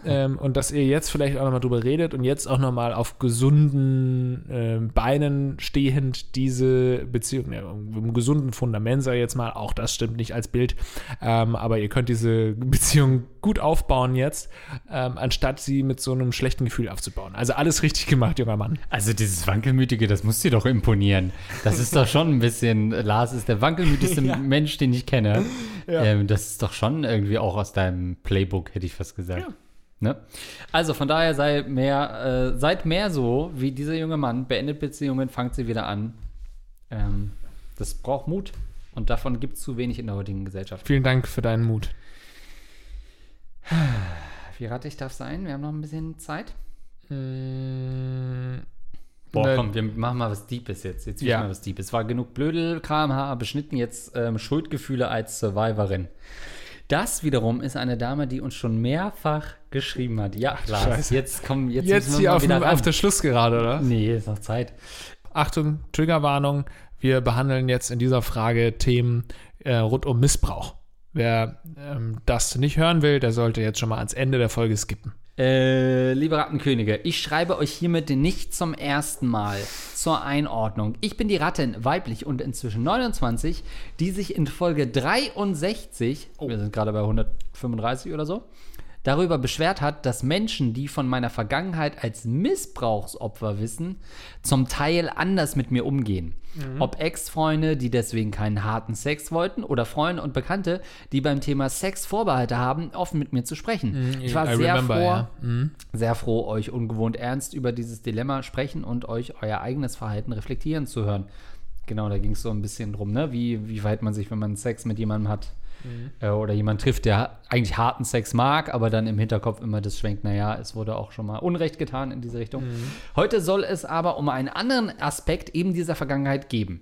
ähm, und dass ihr jetzt vielleicht auch nochmal drüber redet und jetzt auch nochmal auf gesunden ähm, Beinen stehend diese Beziehung, ja, im gesunden Fundament sei jetzt mal, auch das stimmt nicht als Bild, ähm, aber ihr könnt diese Beziehung gut aufbauen jetzt, ähm, anstatt sie mit so einem schlechten Gefühl aufzubauen. Also alles richtig gemacht, junger Mann. Also dieses Wankelmütige, das muss dir doch imponieren. Das ist doch schon ein bisschen, Lars ist der wankelmütigste Ja. Mensch, den ich kenne. Ja. Ähm, das ist doch schon irgendwie auch aus deinem Playbook, hätte ich fast gesagt. Ja. Ne? Also von daher sei mehr, äh, seid mehr so wie dieser junge Mann, beendet Beziehungen, fangt sie wieder an. Ähm, das braucht Mut und davon gibt es zu wenig in der heutigen Gesellschaft. Vielen Dank für deinen Mut. Wie rattig darf sein? Wir haben noch ein bisschen Zeit. Mm, Boah, Ne- komm, wir machen mal was Deepes jetzt. Jetzt will Ja. ich mal was Deepes. War genug Blödelkram, ha, beschnitten jetzt ähm, Schuldgefühle als Survivorin. Das wiederum ist eine Dame, die uns schon mehrfach geschrieben hat. Ja, Lars, Scheiße. jetzt komm, jetzt, Jetzt müssen wir hier auf, wieder auf der Schlussgerade, oder? Nee, ist noch Zeit. Achtung, Triggerwarnung. Wir behandeln jetzt in dieser Frage Themen äh, rund um Missbrauch. Wer ähm, das nicht hören will, der sollte jetzt schon mal ans Ende der Folge skippen. Äh, liebe Rattenkönige, ich schreibe euch hiermit nicht zum ersten Mal zur Einordnung. Ich bin die Rattin, weiblich und inzwischen 29, die sich in Folge 63, wir sind gerade bei 135 oder so, darüber beschwert hat, dass Menschen, die von meiner Vergangenheit als Missbrauchsopfer wissen, zum Teil anders mit mir umgehen. Ob Ex-Freunde, die deswegen keinen harten Sex wollten, oder Freunde und Bekannte, die beim Thema Sex Vorbehalte haben, offen mit mir zu sprechen. ich war I sehr remember, froh, ja. Mhm. sehr froh, euch ungewohnt ernst über dieses Dilemma sprechen und euch euer eigenes Verhalten reflektieren zu hören. Genau, da ging es so ein bisschen drum, ne? Wie, wie verhält man sich, wenn man Sex mit jemandem hat äh, oder jemand trifft, der eigentlich harten Sex mag, aber dann im Hinterkopf immer das schwenkt, naja, es wurde auch schon mal Unrecht getan in diese Richtung. Heute soll es aber um einen anderen Aspekt eben dieser Vergangenheit geben.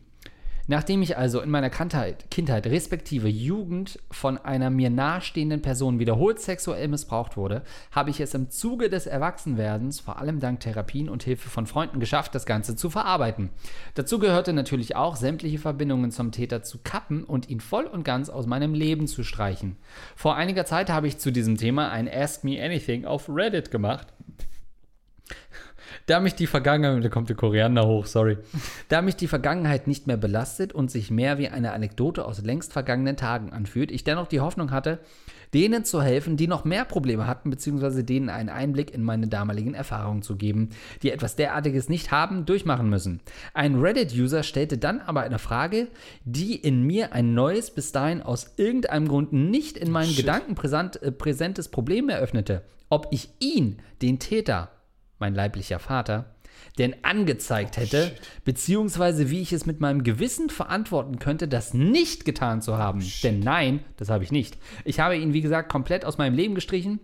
Nachdem ich also in meiner Kindheit, Kindheit respektive Jugend von einer mir nahestehenden Person wiederholt sexuell missbraucht wurde, habe ich es im Zuge des Erwachsenwerdens, vor allem dank Therapien und Hilfe von Freunden, geschafft, das Ganze zu verarbeiten. Dazu gehörte natürlich auch, sämtliche Verbindungen zum Täter zu kappen und ihn voll und ganz aus meinem Leben zu streichen. Vor einiger Zeit habe ich zu diesem Thema ein Ask Me Anything auf Reddit gemacht. Da mich die Vergangenheit, da kommt der Koriander hoch, sorry. Da mich die Vergangenheit nicht mehr belastet und sich mehr wie eine Anekdote aus längst vergangenen Tagen anfühlt, ich dennoch die Hoffnung hatte, denen zu helfen, die noch mehr Probleme hatten, beziehungsweise denen einen Einblick in meine damaligen Erfahrungen zu geben, die etwas derartiges nicht haben, durchmachen müssen. Ein Reddit-User stellte dann aber eine Frage, die in mir ein neues, bis dahin aus irgendeinem Grund nicht in meinen Shit. Gedanken präsent, äh, präsentes Problem eröffnete. Ob ich ihn, den Täter, mein leiblicher Vater, denn angezeigt hätte, beziehungsweise wie ich es mit meinem Gewissen verantworten könnte, das nicht getan zu haben. Denn nein, das habe ich nicht. Ich habe ihn, wie gesagt, komplett aus meinem Leben gestrichen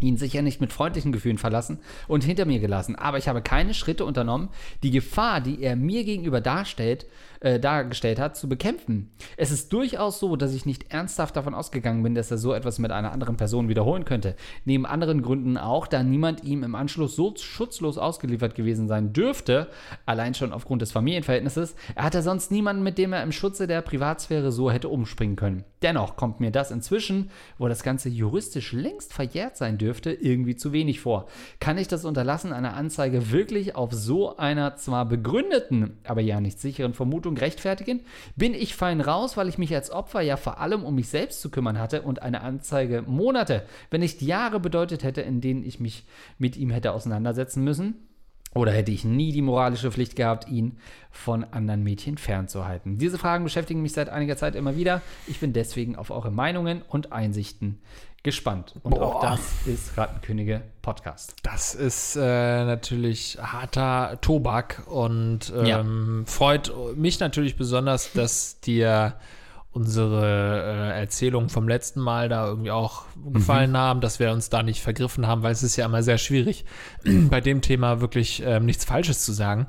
ihn sicher nicht mit freundlichen Gefühlen verlassen und hinter mir gelassen. Aber ich habe keine Schritte unternommen, die Gefahr, die er mir gegenüber darstellt, äh, dargestellt hat, zu bekämpfen. Es ist durchaus so, dass ich nicht ernsthaft davon ausgegangen bin, dass er so etwas mit einer anderen Person wiederholen könnte. Neben anderen Gründen auch, da niemand ihm im Anschluss so schutzlos ausgeliefert gewesen sein dürfte, allein schon aufgrund des Familienverhältnisses. Er hatte sonst niemanden, mit dem er im Schutze der Privatsphäre so hätte umspringen können. Dennoch kommt mir das inzwischen, wo das Ganze juristisch längst verjährt sein dürfte, irgendwie zu wenig vor. Kann ich das Unterlassen einer Anzeige wirklich auf so einer zwar begründeten, aber ja nicht sicheren Vermutung rechtfertigen? Bin ich fein raus, weil ich mich als Opfer ja vor allem um mich selbst zu kümmern hatte und eine Anzeige Monate, wenn nicht Jahre bedeutet hätte, in denen ich mich mit ihm hätte auseinandersetzen müssen? Oder hätte ich nie die moralische Pflicht gehabt, ihn von anderen Mädchen fernzuhalten? Diese Fragen beschäftigen mich seit einiger Zeit immer wieder. Ich bin deswegen auf eure Meinungen und Einsichten gespannt. Und Boah. auch das ist Rattenkönige Podcast. Das ist äh, natürlich harter Tobak und ähm, freut mich natürlich besonders, dass dir unsere äh, Erzählungen vom letzten Mal da irgendwie auch gefallen haben, dass wir uns da nicht vergriffen haben, weil es ist ja immer sehr schwierig, bei dem Thema wirklich ähm, nichts Falsches zu sagen.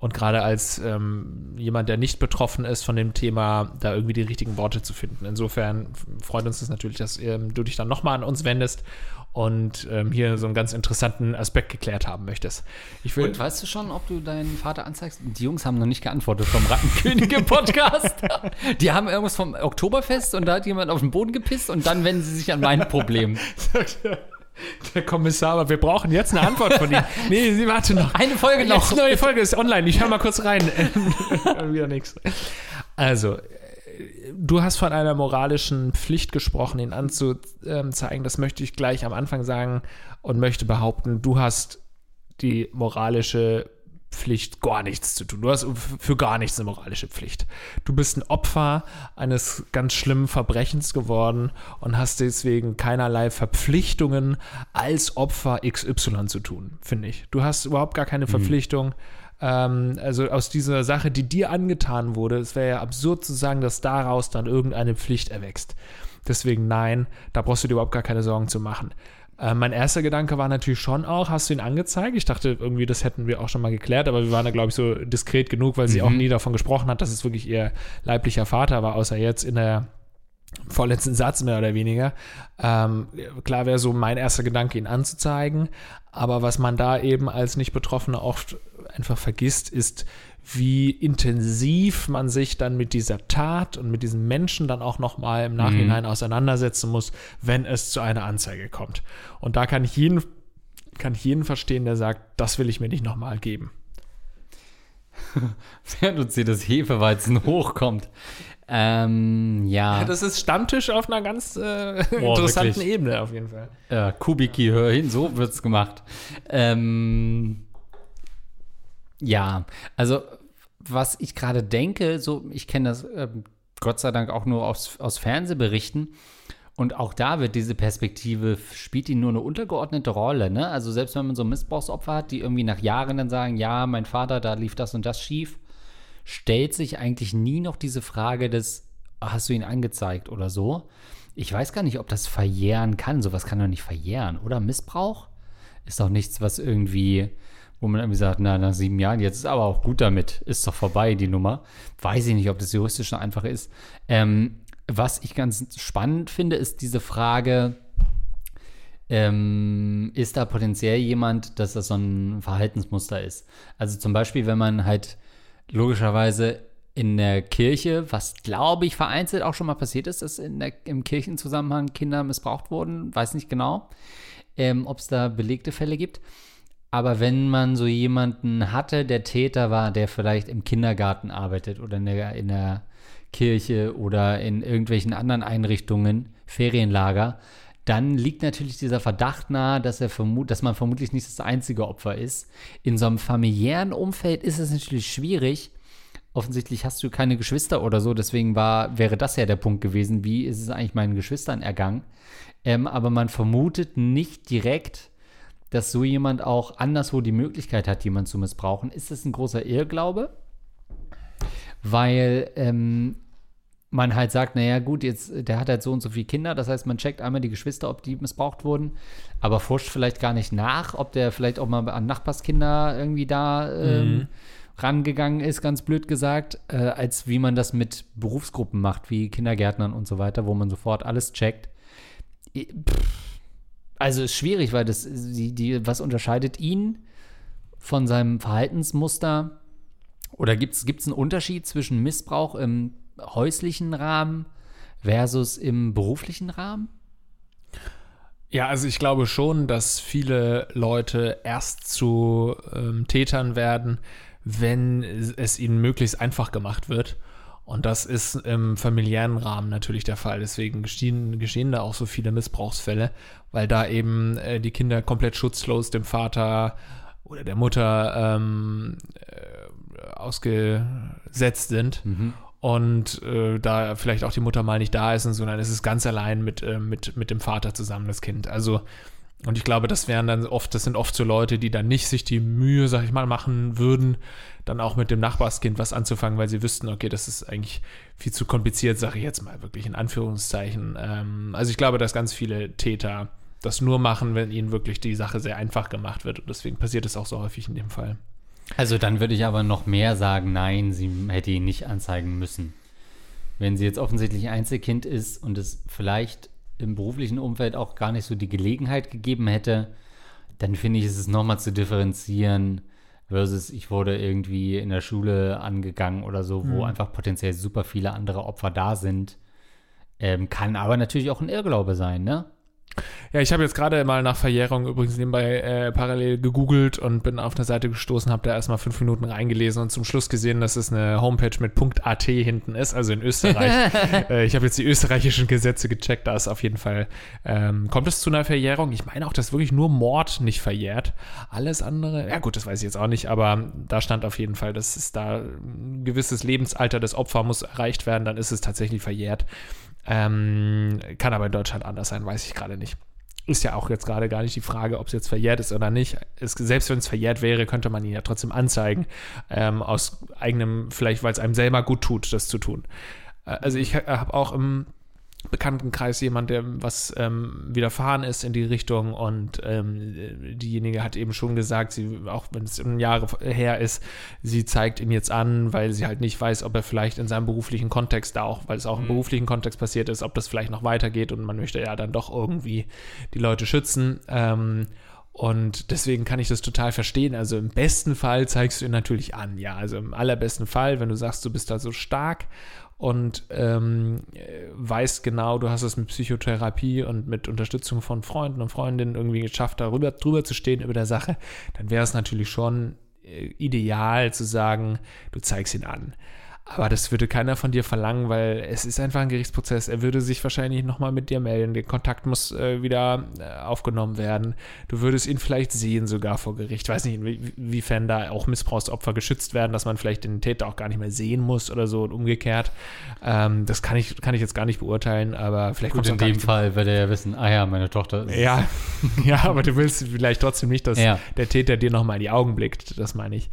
Und gerade als ähm, jemand, der nicht betroffen ist von dem Thema, da irgendwie die richtigen Worte zu finden. Insofern freut uns das natürlich, dass ähm, du dich dann nochmal an uns wendest und ähm, hier so einen ganz interessanten Aspekt geklärt haben möchtest. Ich will, Und weißt du schon, ob du deinen Vater anzeigst? Die Jungs haben noch nicht geantwortet vom Rattenkönige-Podcast. Die haben irgendwas vom Oktoberfest und da hat jemand auf den Boden gepisst und dann wenden sie sich an mein Problem. der Kommissar, aber wir brauchen jetzt eine Antwort von ihm. Nee, sie warte noch. Eine Folge noch. Jetzt neue Folge ist online. Ich höre mal kurz rein. Wieder nichts. Also, du hast von einer moralischen Pflicht gesprochen, ihn anzuzeigen. Das möchte ich gleich am Anfang sagen und möchte behaupten, du hast die moralische Pflicht gar nichts zu tun. Du hast für gar nichts eine moralische Pflicht. Du bist ein Opfer eines ganz schlimmen Verbrechens geworden und hast deswegen keinerlei Verpflichtungen als Opfer XY zu tun, finde ich. Du hast überhaupt gar keine Verpflichtung. Ähm, also aus dieser Sache, die dir angetan wurde, es wäre ja absurd zu sagen, dass daraus dann irgendeine Pflicht erwächst. Deswegen nein, da brauchst du dir überhaupt gar keine Sorgen zu machen. Äh, mein erster Gedanke war natürlich schon auch, hast du ihn angezeigt? Ich dachte irgendwie, das hätten wir auch schon mal geklärt, aber wir waren da, glaube ich, so diskret genug, weil sie auch nie davon gesprochen hat, dass es wirklich ihr leiblicher Vater war, außer jetzt in der vorletzten Satz mehr oder weniger. Ähm, klar wäre so mein erster Gedanke, ihn anzuzeigen, aber was man da eben als Nicht-Betroffener oft einfach vergisst, ist, wie intensiv man sich dann mit dieser Tat und mit diesem Menschen dann auch nochmal im Nachhinein auseinandersetzen muss, wenn es zu einer Anzeige kommt. Und da kann ich jeden, kann ich jeden verstehen, der sagt, das will ich mir nicht nochmal geben. Während uns hier das Hefeweizen hochkommt. Ähm, ja. Das ist Stammtisch auf einer ganz äh, Boah, interessanten wirklich. Ebene auf jeden Fall. Äh, Kubiki, hör hin, so wird's gemacht. Ähm, ja, also was ich gerade denke, so ich kenne das ähm, Gott sei Dank auch nur aus, aus Fernsehberichten und auch da wird diese Perspektive, spielt die nur eine untergeordnete Rolle. Ne? Also selbst wenn man so Missbrauchsopfer hat, die irgendwie nach Jahren dann sagen, ja, mein Vater, da lief das und das schief, stellt sich eigentlich nie noch diese Frage des, hast du ihn angezeigt oder so. Ich weiß gar nicht, ob das verjähren kann. Sowas kann doch nicht verjähren, oder? Missbrauch ist doch nichts, was irgendwie, wo man irgendwie sagt, na, nach sieben Jahren, jetzt ist aber auch gut damit, ist doch vorbei, die Nummer. Weiß ich nicht, ob das juristisch noch einfach ist. Ähm, was ich ganz spannend finde, ist diese Frage, ähm, ist da potenziell jemand, dass das so ein Verhaltensmuster ist? Also zum Beispiel, wenn man halt logischerweise in der Kirche, was glaube ich vereinzelt auch schon mal passiert ist, dass in der, im Kirchenzusammenhang Kinder missbraucht wurden, weiß nicht genau, ähm, ob es da belegte Fälle gibt. Aber wenn man so jemanden hatte, der Täter war, der vielleicht im Kindergarten arbeitet oder in der, in der Kirche oder in irgendwelchen anderen Einrichtungen, Ferienlager, dann liegt natürlich dieser Verdacht nahe, dass, er vermut, dass man vermutlich nicht das einzige Opfer ist. In so einem familiären Umfeld ist es natürlich schwierig. Offensichtlich hast du keine Geschwister oder so, deswegen war, wäre das ja der Punkt gewesen, wie ist es eigentlich meinen Geschwistern ergangen. Ähm, aber man vermutet nicht direkt, dass so jemand auch anderswo die Möglichkeit hat, jemanden zu missbrauchen, ist das ein großer Irrglaube, weil ähm, man halt sagt, naja gut, jetzt, der hat halt so und so viele Kinder, das heißt, man checkt einmal die Geschwister, ob die missbraucht wurden, aber forscht vielleicht gar nicht nach, ob der vielleicht auch mal an Nachbarskinder irgendwie da ähm, mhm. rangegangen ist, ganz blöd gesagt, äh, als wie man das mit Berufsgruppen macht, wie Kindergärtnern und so weiter, wo man sofort alles checkt. Also ist schwierig, weil das, die, die, was unterscheidet ihn von seinem Verhaltensmuster? Oder gibt es einen Unterschied zwischen Missbrauch im häuslichen Rahmen versus im beruflichen Rahmen? Ja, also ich glaube schon, dass viele Leute erst zu ähm, Tätern werden, wenn es ihnen möglichst einfach gemacht wird. Und das ist im familiären Rahmen natürlich der Fall. Deswegen geschehen, geschehen da auch so viele Missbrauchsfälle, weil da eben äh, die Kinder komplett schutzlos dem Vater oder der Mutter ähm, äh, ausgesetzt sind. Mhm und äh, da vielleicht auch die Mutter mal nicht da ist und so, dann ist es ganz allein mit, äh, mit, mit dem Vater zusammen, das Kind. Also, und ich glaube, das wären dann oft, das sind oft so Leute, die dann nicht sich die Mühe, sag ich mal, machen würden, dann auch mit dem Nachbarskind was anzufangen, weil sie wüssten, okay, das ist eigentlich viel zu kompliziert, sage ich jetzt mal wirklich in Anführungszeichen. Ähm, also ich glaube, dass ganz viele Täter das nur machen, wenn ihnen wirklich die Sache sehr einfach gemacht wird. Und deswegen passiert es auch so häufig in dem Fall. Also dann würde ich aber noch mehr sagen, nein, sie hätte ihn nicht anzeigen müssen. Wenn sie jetzt offensichtlich Einzelkind ist und es vielleicht im beruflichen Umfeld auch gar nicht so die Gelegenheit gegeben hätte, dann finde ich, ist es nochmal zu differenzieren versus ich wurde irgendwie in der Schule angegangen oder so, wo mhm. einfach potenziell super viele andere Opfer da sind. Ähm, kann aber natürlich auch ein Irrglaube sein, ne? Ja, ich habe jetzt gerade mal nach Verjährung übrigens nebenbei äh, parallel gegoogelt und bin auf eine Seite gestoßen, habe da erstmal fünf Minuten reingelesen und zum Schluss gesehen, dass es eine Homepage mit .at hinten ist, also in Österreich. äh, ich habe jetzt die österreichischen Gesetze gecheckt, da ist auf jeden Fall, ähm, kommt es zu einer Verjährung? Ich meine auch, dass wirklich nur Mord nicht verjährt. Alles andere, ja gut, das weiß ich jetzt auch nicht, aber da stand auf jeden Fall, dass es da ein gewisses Lebensalter des Opfers muss erreicht werden, dann ist es tatsächlich verjährt. Ähm, kann aber in Deutschland anders sein, weiß ich gerade nicht. Ist ja auch jetzt gerade gar nicht die Frage, ob es jetzt verjährt ist oder nicht. Es, selbst wenn es verjährt wäre, könnte man ihn ja trotzdem anzeigen. Ähm, aus eigenem, vielleicht weil es einem selber gut tut, das zu tun. Äh, also ich habe auch im Bekanntenkreis jemand, der was ähm, widerfahren ist in die Richtung und ähm, diejenige hat eben schon gesagt, sie, auch wenn es Jahre her ist, sie zeigt ihn jetzt an, weil sie halt nicht weiß, ob er vielleicht in seinem beruflichen Kontext da auch, weil es auch im mhm. beruflichen Kontext passiert ist, ob das vielleicht noch weitergeht und man möchte ja dann doch irgendwie die Leute schützen. Ähm, und deswegen kann ich das total verstehen. Also im besten Fall zeigst du ihn natürlich an, ja. Also im allerbesten Fall, wenn du sagst, du bist da so stark und ähm, weißt genau, du hast es mit Psychotherapie und mit Unterstützung von Freunden und Freundinnen irgendwie geschafft, darüber drüber zu stehen über der Sache, dann wäre es natürlich schon äh, ideal zu sagen, du zeigst ihn an. Aber das würde keiner von dir verlangen, weil es ist einfach ein Gerichtsprozess. Er würde sich wahrscheinlich nochmal mit dir melden. Der Kontakt muss äh, wieder äh, aufgenommen werden. Du würdest ihn vielleicht sehen sogar vor Gericht. Ich weiß nicht, inwiefern da auch Missbrauchsopfer geschützt werden, dass man vielleicht den Täter auch gar nicht mehr sehen muss oder so und umgekehrt. Ähm, das kann ich, kann ich jetzt gar nicht beurteilen, aber vielleicht Gut, in dem Fall würde er ja wissen, ah ja, meine Tochter ist. Ja, ja, aber du willst vielleicht trotzdem nicht, dass ja. der Täter dir nochmal in die Augen blickt. Das meine ich.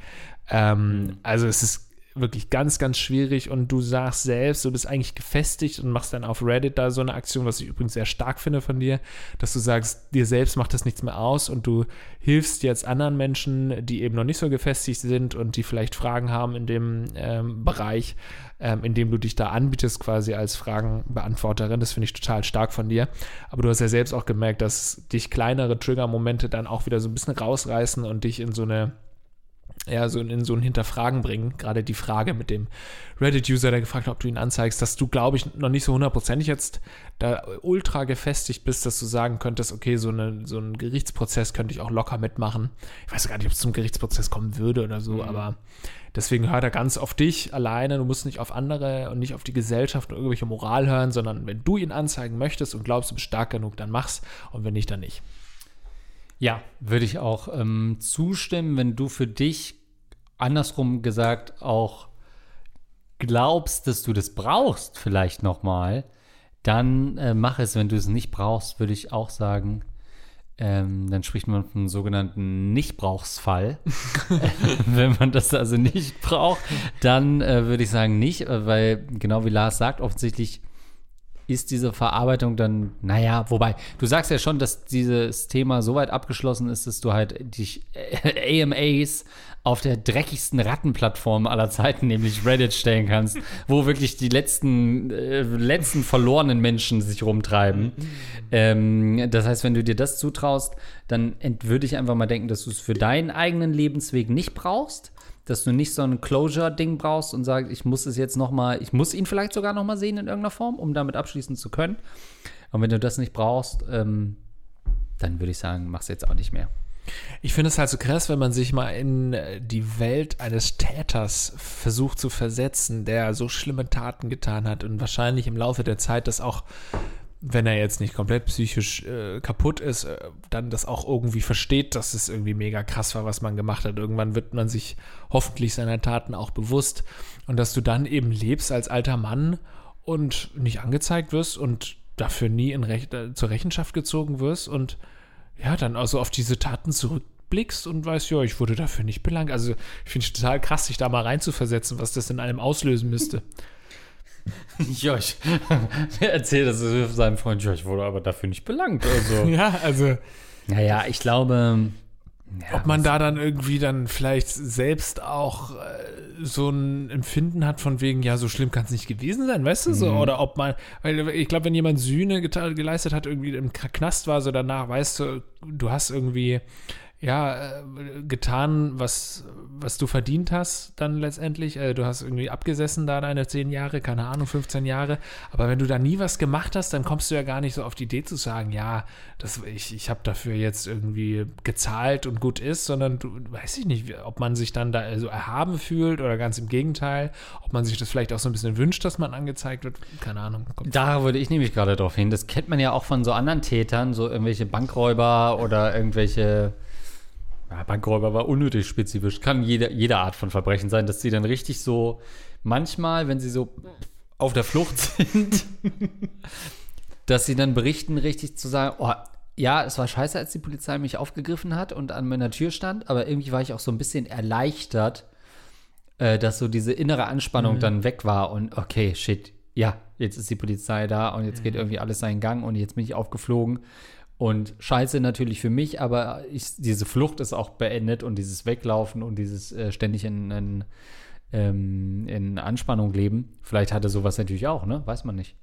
Ähm, mhm. Also es ist wirklich ganz, ganz schwierig und du sagst selbst, du bist eigentlich gefestigt und machst dann auf Reddit da so eine Aktion, was ich übrigens sehr stark finde von dir, dass du sagst, dir selbst macht das nichts mehr aus und du hilfst jetzt anderen Menschen, die eben noch nicht so gefestigt sind und die vielleicht Fragen haben in dem ähm, Bereich, ähm, in dem du dich da anbietest, quasi als Fragenbeantworterin. Das finde ich total stark von dir. Aber du hast ja selbst auch gemerkt, dass dich kleinere Trigger-Momente dann auch wieder so ein bisschen rausreißen und dich in so eine ja, so in so ein Hinterfragen bringen. Gerade die Frage mit dem Reddit-User, der gefragt hat, ob du ihn anzeigst, dass du, glaube ich, noch nicht so hundertprozentig jetzt da ultra gefestigt bist, dass du sagen könntest, okay, so, eine, so einen Gerichtsprozess könnte ich auch locker mitmachen. Ich weiß gar nicht, ob es zum Gerichtsprozess kommen würde oder so, mhm. aber deswegen hört er ganz auf dich alleine. Du musst nicht auf andere und nicht auf die Gesellschaft und irgendwelche Moral hören, sondern wenn du ihn anzeigen möchtest und glaubst, du bist stark genug, dann mach's und wenn nicht, dann nicht. Ja, würde ich auch ähm, zustimmen, wenn du für dich andersrum gesagt auch glaubst, dass du das brauchst, vielleicht nochmal, dann äh, mach es. Wenn du es nicht brauchst, würde ich auch sagen, ähm, dann spricht man von einem sogenannten Nichtbrauchsfall. Wenn man das also nicht braucht, dann äh, würde ich sagen nicht, äh, weil genau wie Lars sagt, offensichtlich ist diese Verarbeitung dann, naja, wobei, du sagst ja schon, dass dieses Thema so weit abgeschlossen ist, dass du halt dich äh, AMAs auf der dreckigsten Rattenplattform aller Zeiten, nämlich Reddit, stellen kannst, wo wirklich die letzten, äh, letzten verlorenen Menschen sich rumtreiben. Ähm, das heißt, wenn du dir das zutraust, dann würde ich einfach mal denken, dass du es für deinen eigenen Lebensweg nicht brauchst dass du nicht so ein Closure-Ding brauchst und sagst, ich muss es jetzt noch mal, ich muss ihn vielleicht sogar noch mal sehen in irgendeiner Form, um damit abschließen zu können. Und wenn du das nicht brauchst, ähm, dann würde ich sagen, mach es jetzt auch nicht mehr. Ich finde es halt so krass, wenn man sich mal in die Welt eines Täters versucht zu versetzen, der so schlimme Taten getan hat und wahrscheinlich im Laufe der Zeit das auch wenn er jetzt nicht komplett psychisch äh, kaputt ist, äh, dann das auch irgendwie versteht, dass es irgendwie mega krass war, was man gemacht hat. Irgendwann wird man sich hoffentlich seiner Taten auch bewusst. Und dass du dann eben lebst als alter Mann und nicht angezeigt wirst und dafür nie in Rech äh, zur Rechenschaft gezogen wirst und ja, dann also auf diese Taten zurückblickst und weißt, ja, ich wurde dafür nicht belangt. Also ich finde es total krass, sich da mal reinzuversetzen, was das in einem auslösen müsste. Ja, ich erzählt das seinem Freund, ich wurde aber dafür nicht belangt. Also. ja, also. Naja, ich glaube. Ja, ob man da dann irgendwie dann vielleicht selbst auch äh, so ein Empfinden hat von wegen, ja, so schlimm kann es nicht gewesen sein, weißt du so? Mhm. Oder ob man, weil ich glaube, wenn jemand Sühne geleistet hat, irgendwie im Knast war, so danach, weißt du, du hast irgendwie ja, äh, getan, was, was du verdient hast, dann letztendlich. Äh, du hast irgendwie abgesessen da deine 10 Jahre, keine Ahnung, 15 Jahre. Aber wenn du da nie was gemacht hast, dann kommst du ja gar nicht so auf die Idee zu sagen, ja, das, ich, ich habe dafür jetzt irgendwie gezahlt und gut ist, sondern du weiß ich nicht, ob man sich dann da so erhaben fühlt oder ganz im Gegenteil, ob man sich das vielleicht auch so ein bisschen wünscht, dass man angezeigt wird. Keine Ahnung. Da würde ich nämlich gerade drauf hin. Das kennt man ja auch von so anderen Tätern, so irgendwelche Bankräuber oder irgendwelche ja, Bankräuber war unnötig spezifisch. Kann jede, jede Art von Verbrechen sein, dass sie dann richtig so, manchmal, wenn sie so auf der Flucht sind, dass sie dann berichten, richtig zu sagen, oh, ja, es war scheiße, als die Polizei mich aufgegriffen hat und an meiner Tür stand, aber irgendwie war ich auch so ein bisschen erleichtert, äh, dass so diese innere Anspannung mhm. dann weg war und okay, shit, ja, jetzt ist die Polizei da und jetzt mhm. geht irgendwie alles seinen Gang und jetzt bin ich aufgeflogen und scheiße natürlich für mich, aber ich, diese Flucht ist auch beendet und dieses Weglaufen und dieses äh, ständig in, in, ähm, in Anspannung leben. Vielleicht hatte sowas natürlich auch, ne? Weiß man nicht.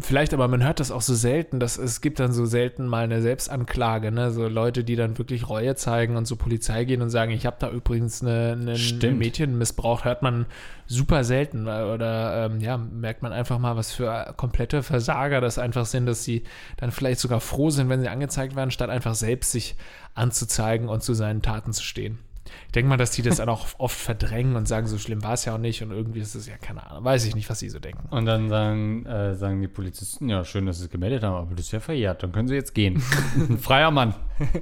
Vielleicht, aber man hört das auch so selten, dass es gibt dann so selten mal eine Selbstanklage, ne? So Leute, die dann wirklich Reue zeigen und zur Polizei gehen und sagen, ich habe da übrigens eine, eine, ein Mädchen missbraucht, hört man super selten. Oder ähm, ja, merkt man einfach mal, was für komplette Versager das einfach sind, dass sie dann vielleicht sogar froh sind, wenn sie angezeigt werden, statt einfach selbst sich anzuzeigen und zu seinen Taten zu stehen. Ich denke mal, dass die das dann auch oft verdrängen und sagen, so schlimm war es ja auch nicht und irgendwie ist es ja keine Ahnung. Weiß ich nicht, was sie so denken. Und dann sagen, äh, sagen die Polizisten, ja, schön, dass sie es gemeldet haben, aber das ist ja verjährt, dann können sie jetzt gehen. Ein freier Mann.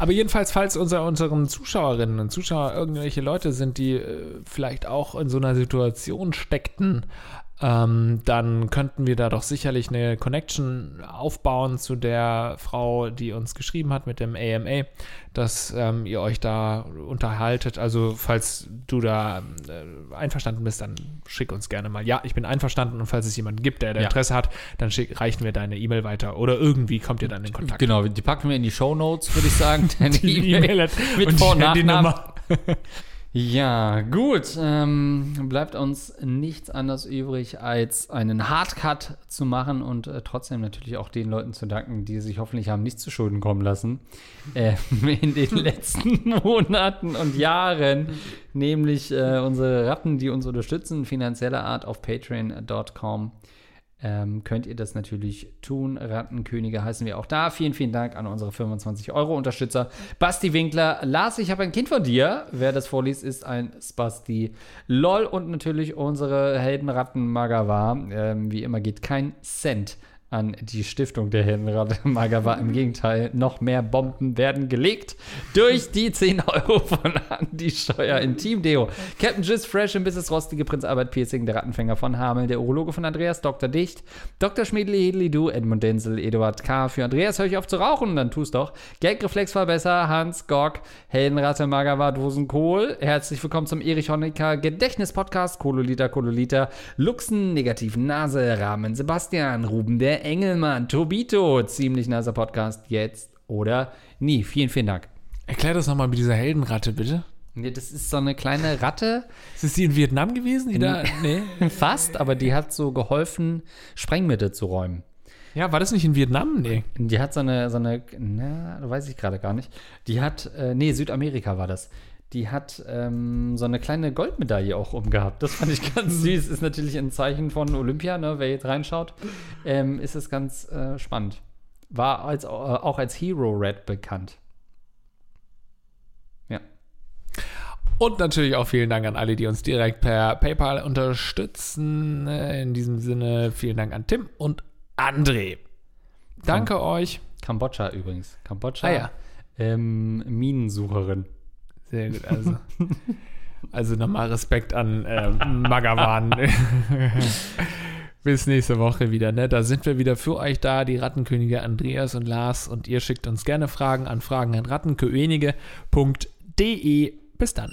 Aber jedenfalls, falls unser, unseren Zuschauerinnen und Zuschauer irgendwelche Leute sind, die äh, vielleicht auch in so einer Situation steckten, ähm, dann könnten wir da doch sicherlich eine Connection aufbauen zu der Frau, die uns geschrieben hat mit dem AMA, dass ähm, ihr euch da unterhaltet. Also falls du da äh, einverstanden bist, dann schick uns gerne mal. Ja, ich bin einverstanden und falls es jemanden gibt, der, der ja. Interesse hat, dann schick, reichen wir deine E-Mail weiter oder irgendwie kommt ihr dann in Kontakt. Genau, die packen wir in die Show Notes, würde ich sagen. Deine E-Mail e mit Vor- und Nachnamen. Ja, gut. Ähm, bleibt uns nichts anderes übrig, als einen Hardcut zu machen und äh, trotzdem natürlich auch den Leuten zu danken, die sich hoffentlich haben nicht zu Schulden kommen lassen äh, in den letzten Monaten und Jahren. Nämlich äh, unsere Ratten, die uns unterstützen, finanzieller Art auf patreon.com ähm, könnt ihr das natürlich tun. Rattenkönige heißen wir auch da. Vielen, vielen Dank an unsere 25-Euro-Unterstützer. Basti Winkler, Lars, ich habe ein Kind von dir. Wer das vorliest, ist ein Spasti. LOL und natürlich unsere Heldenratten Magawa. Ähm, wie immer geht kein Cent an die Stiftung der Heldenratte Magawa. Im Gegenteil, noch mehr Bomben werden gelegt durch die 10 Euro von Andy Steuer in Team Deo. Captain Jizz Fresh im Mrs. Rostige, Prinz Albert Piercing, der Rattenfänger von Hamel, der Urologe von Andreas, Dr. Dicht, Dr. Schmiedli, Hedli, Du, Edmund Denzel, Eduard K. Für Andreas höre ich auf zu rauchen, dann tu's doch. Gagreflex war besser, Hans, Gorg, Heldenratte Magawa, Dosenkohl. Herzlich willkommen zum Erich Honecker Gedächtnis-Podcast, Kololita, Kololita, Luxen, negativen Nase, Rahmen, Sebastian, Ruben, der Engelmann, Tobito, ziemlich naser Podcast, jetzt oder nie. Vielen, vielen Dank. Erklär das nochmal mit dieser Heldenratte, bitte. Nee, das ist so eine kleine Ratte, Ist es die in Vietnam gewesen? Die da, nee. fast, aber die hat so geholfen, Sprengmittel zu räumen. Ja, war das nicht in Vietnam? Nee. Die hat so eine, so eine, na, weiß ich gerade gar nicht. Die hat, äh, nee, Südamerika war das. Die hat ähm, so eine kleine Goldmedaille auch umgehabt. Das fand ich ganz süß. Ist natürlich ein Zeichen von Olympia, ne? wer jetzt reinschaut. Ähm, ist es ganz äh, spannend. War als, äh, auch als Hero Red bekannt. Ja. Und natürlich auch vielen Dank an alle, die uns direkt per PayPal unterstützen. Äh, In diesem Sinne vielen Dank an Tim und André. Danke euch. Kambodscha übrigens. Kambodscha. Ah ja. ähm, Minensucherin. Sehr gut. Also, also nochmal Respekt an äh, Magawan. Bis nächste Woche wieder, ne? Da sind wir wieder für euch da, die Rattenkönige Andreas und Lars. Und ihr schickt uns gerne Fragen an fragen.rattenköenige.de. Bis dann.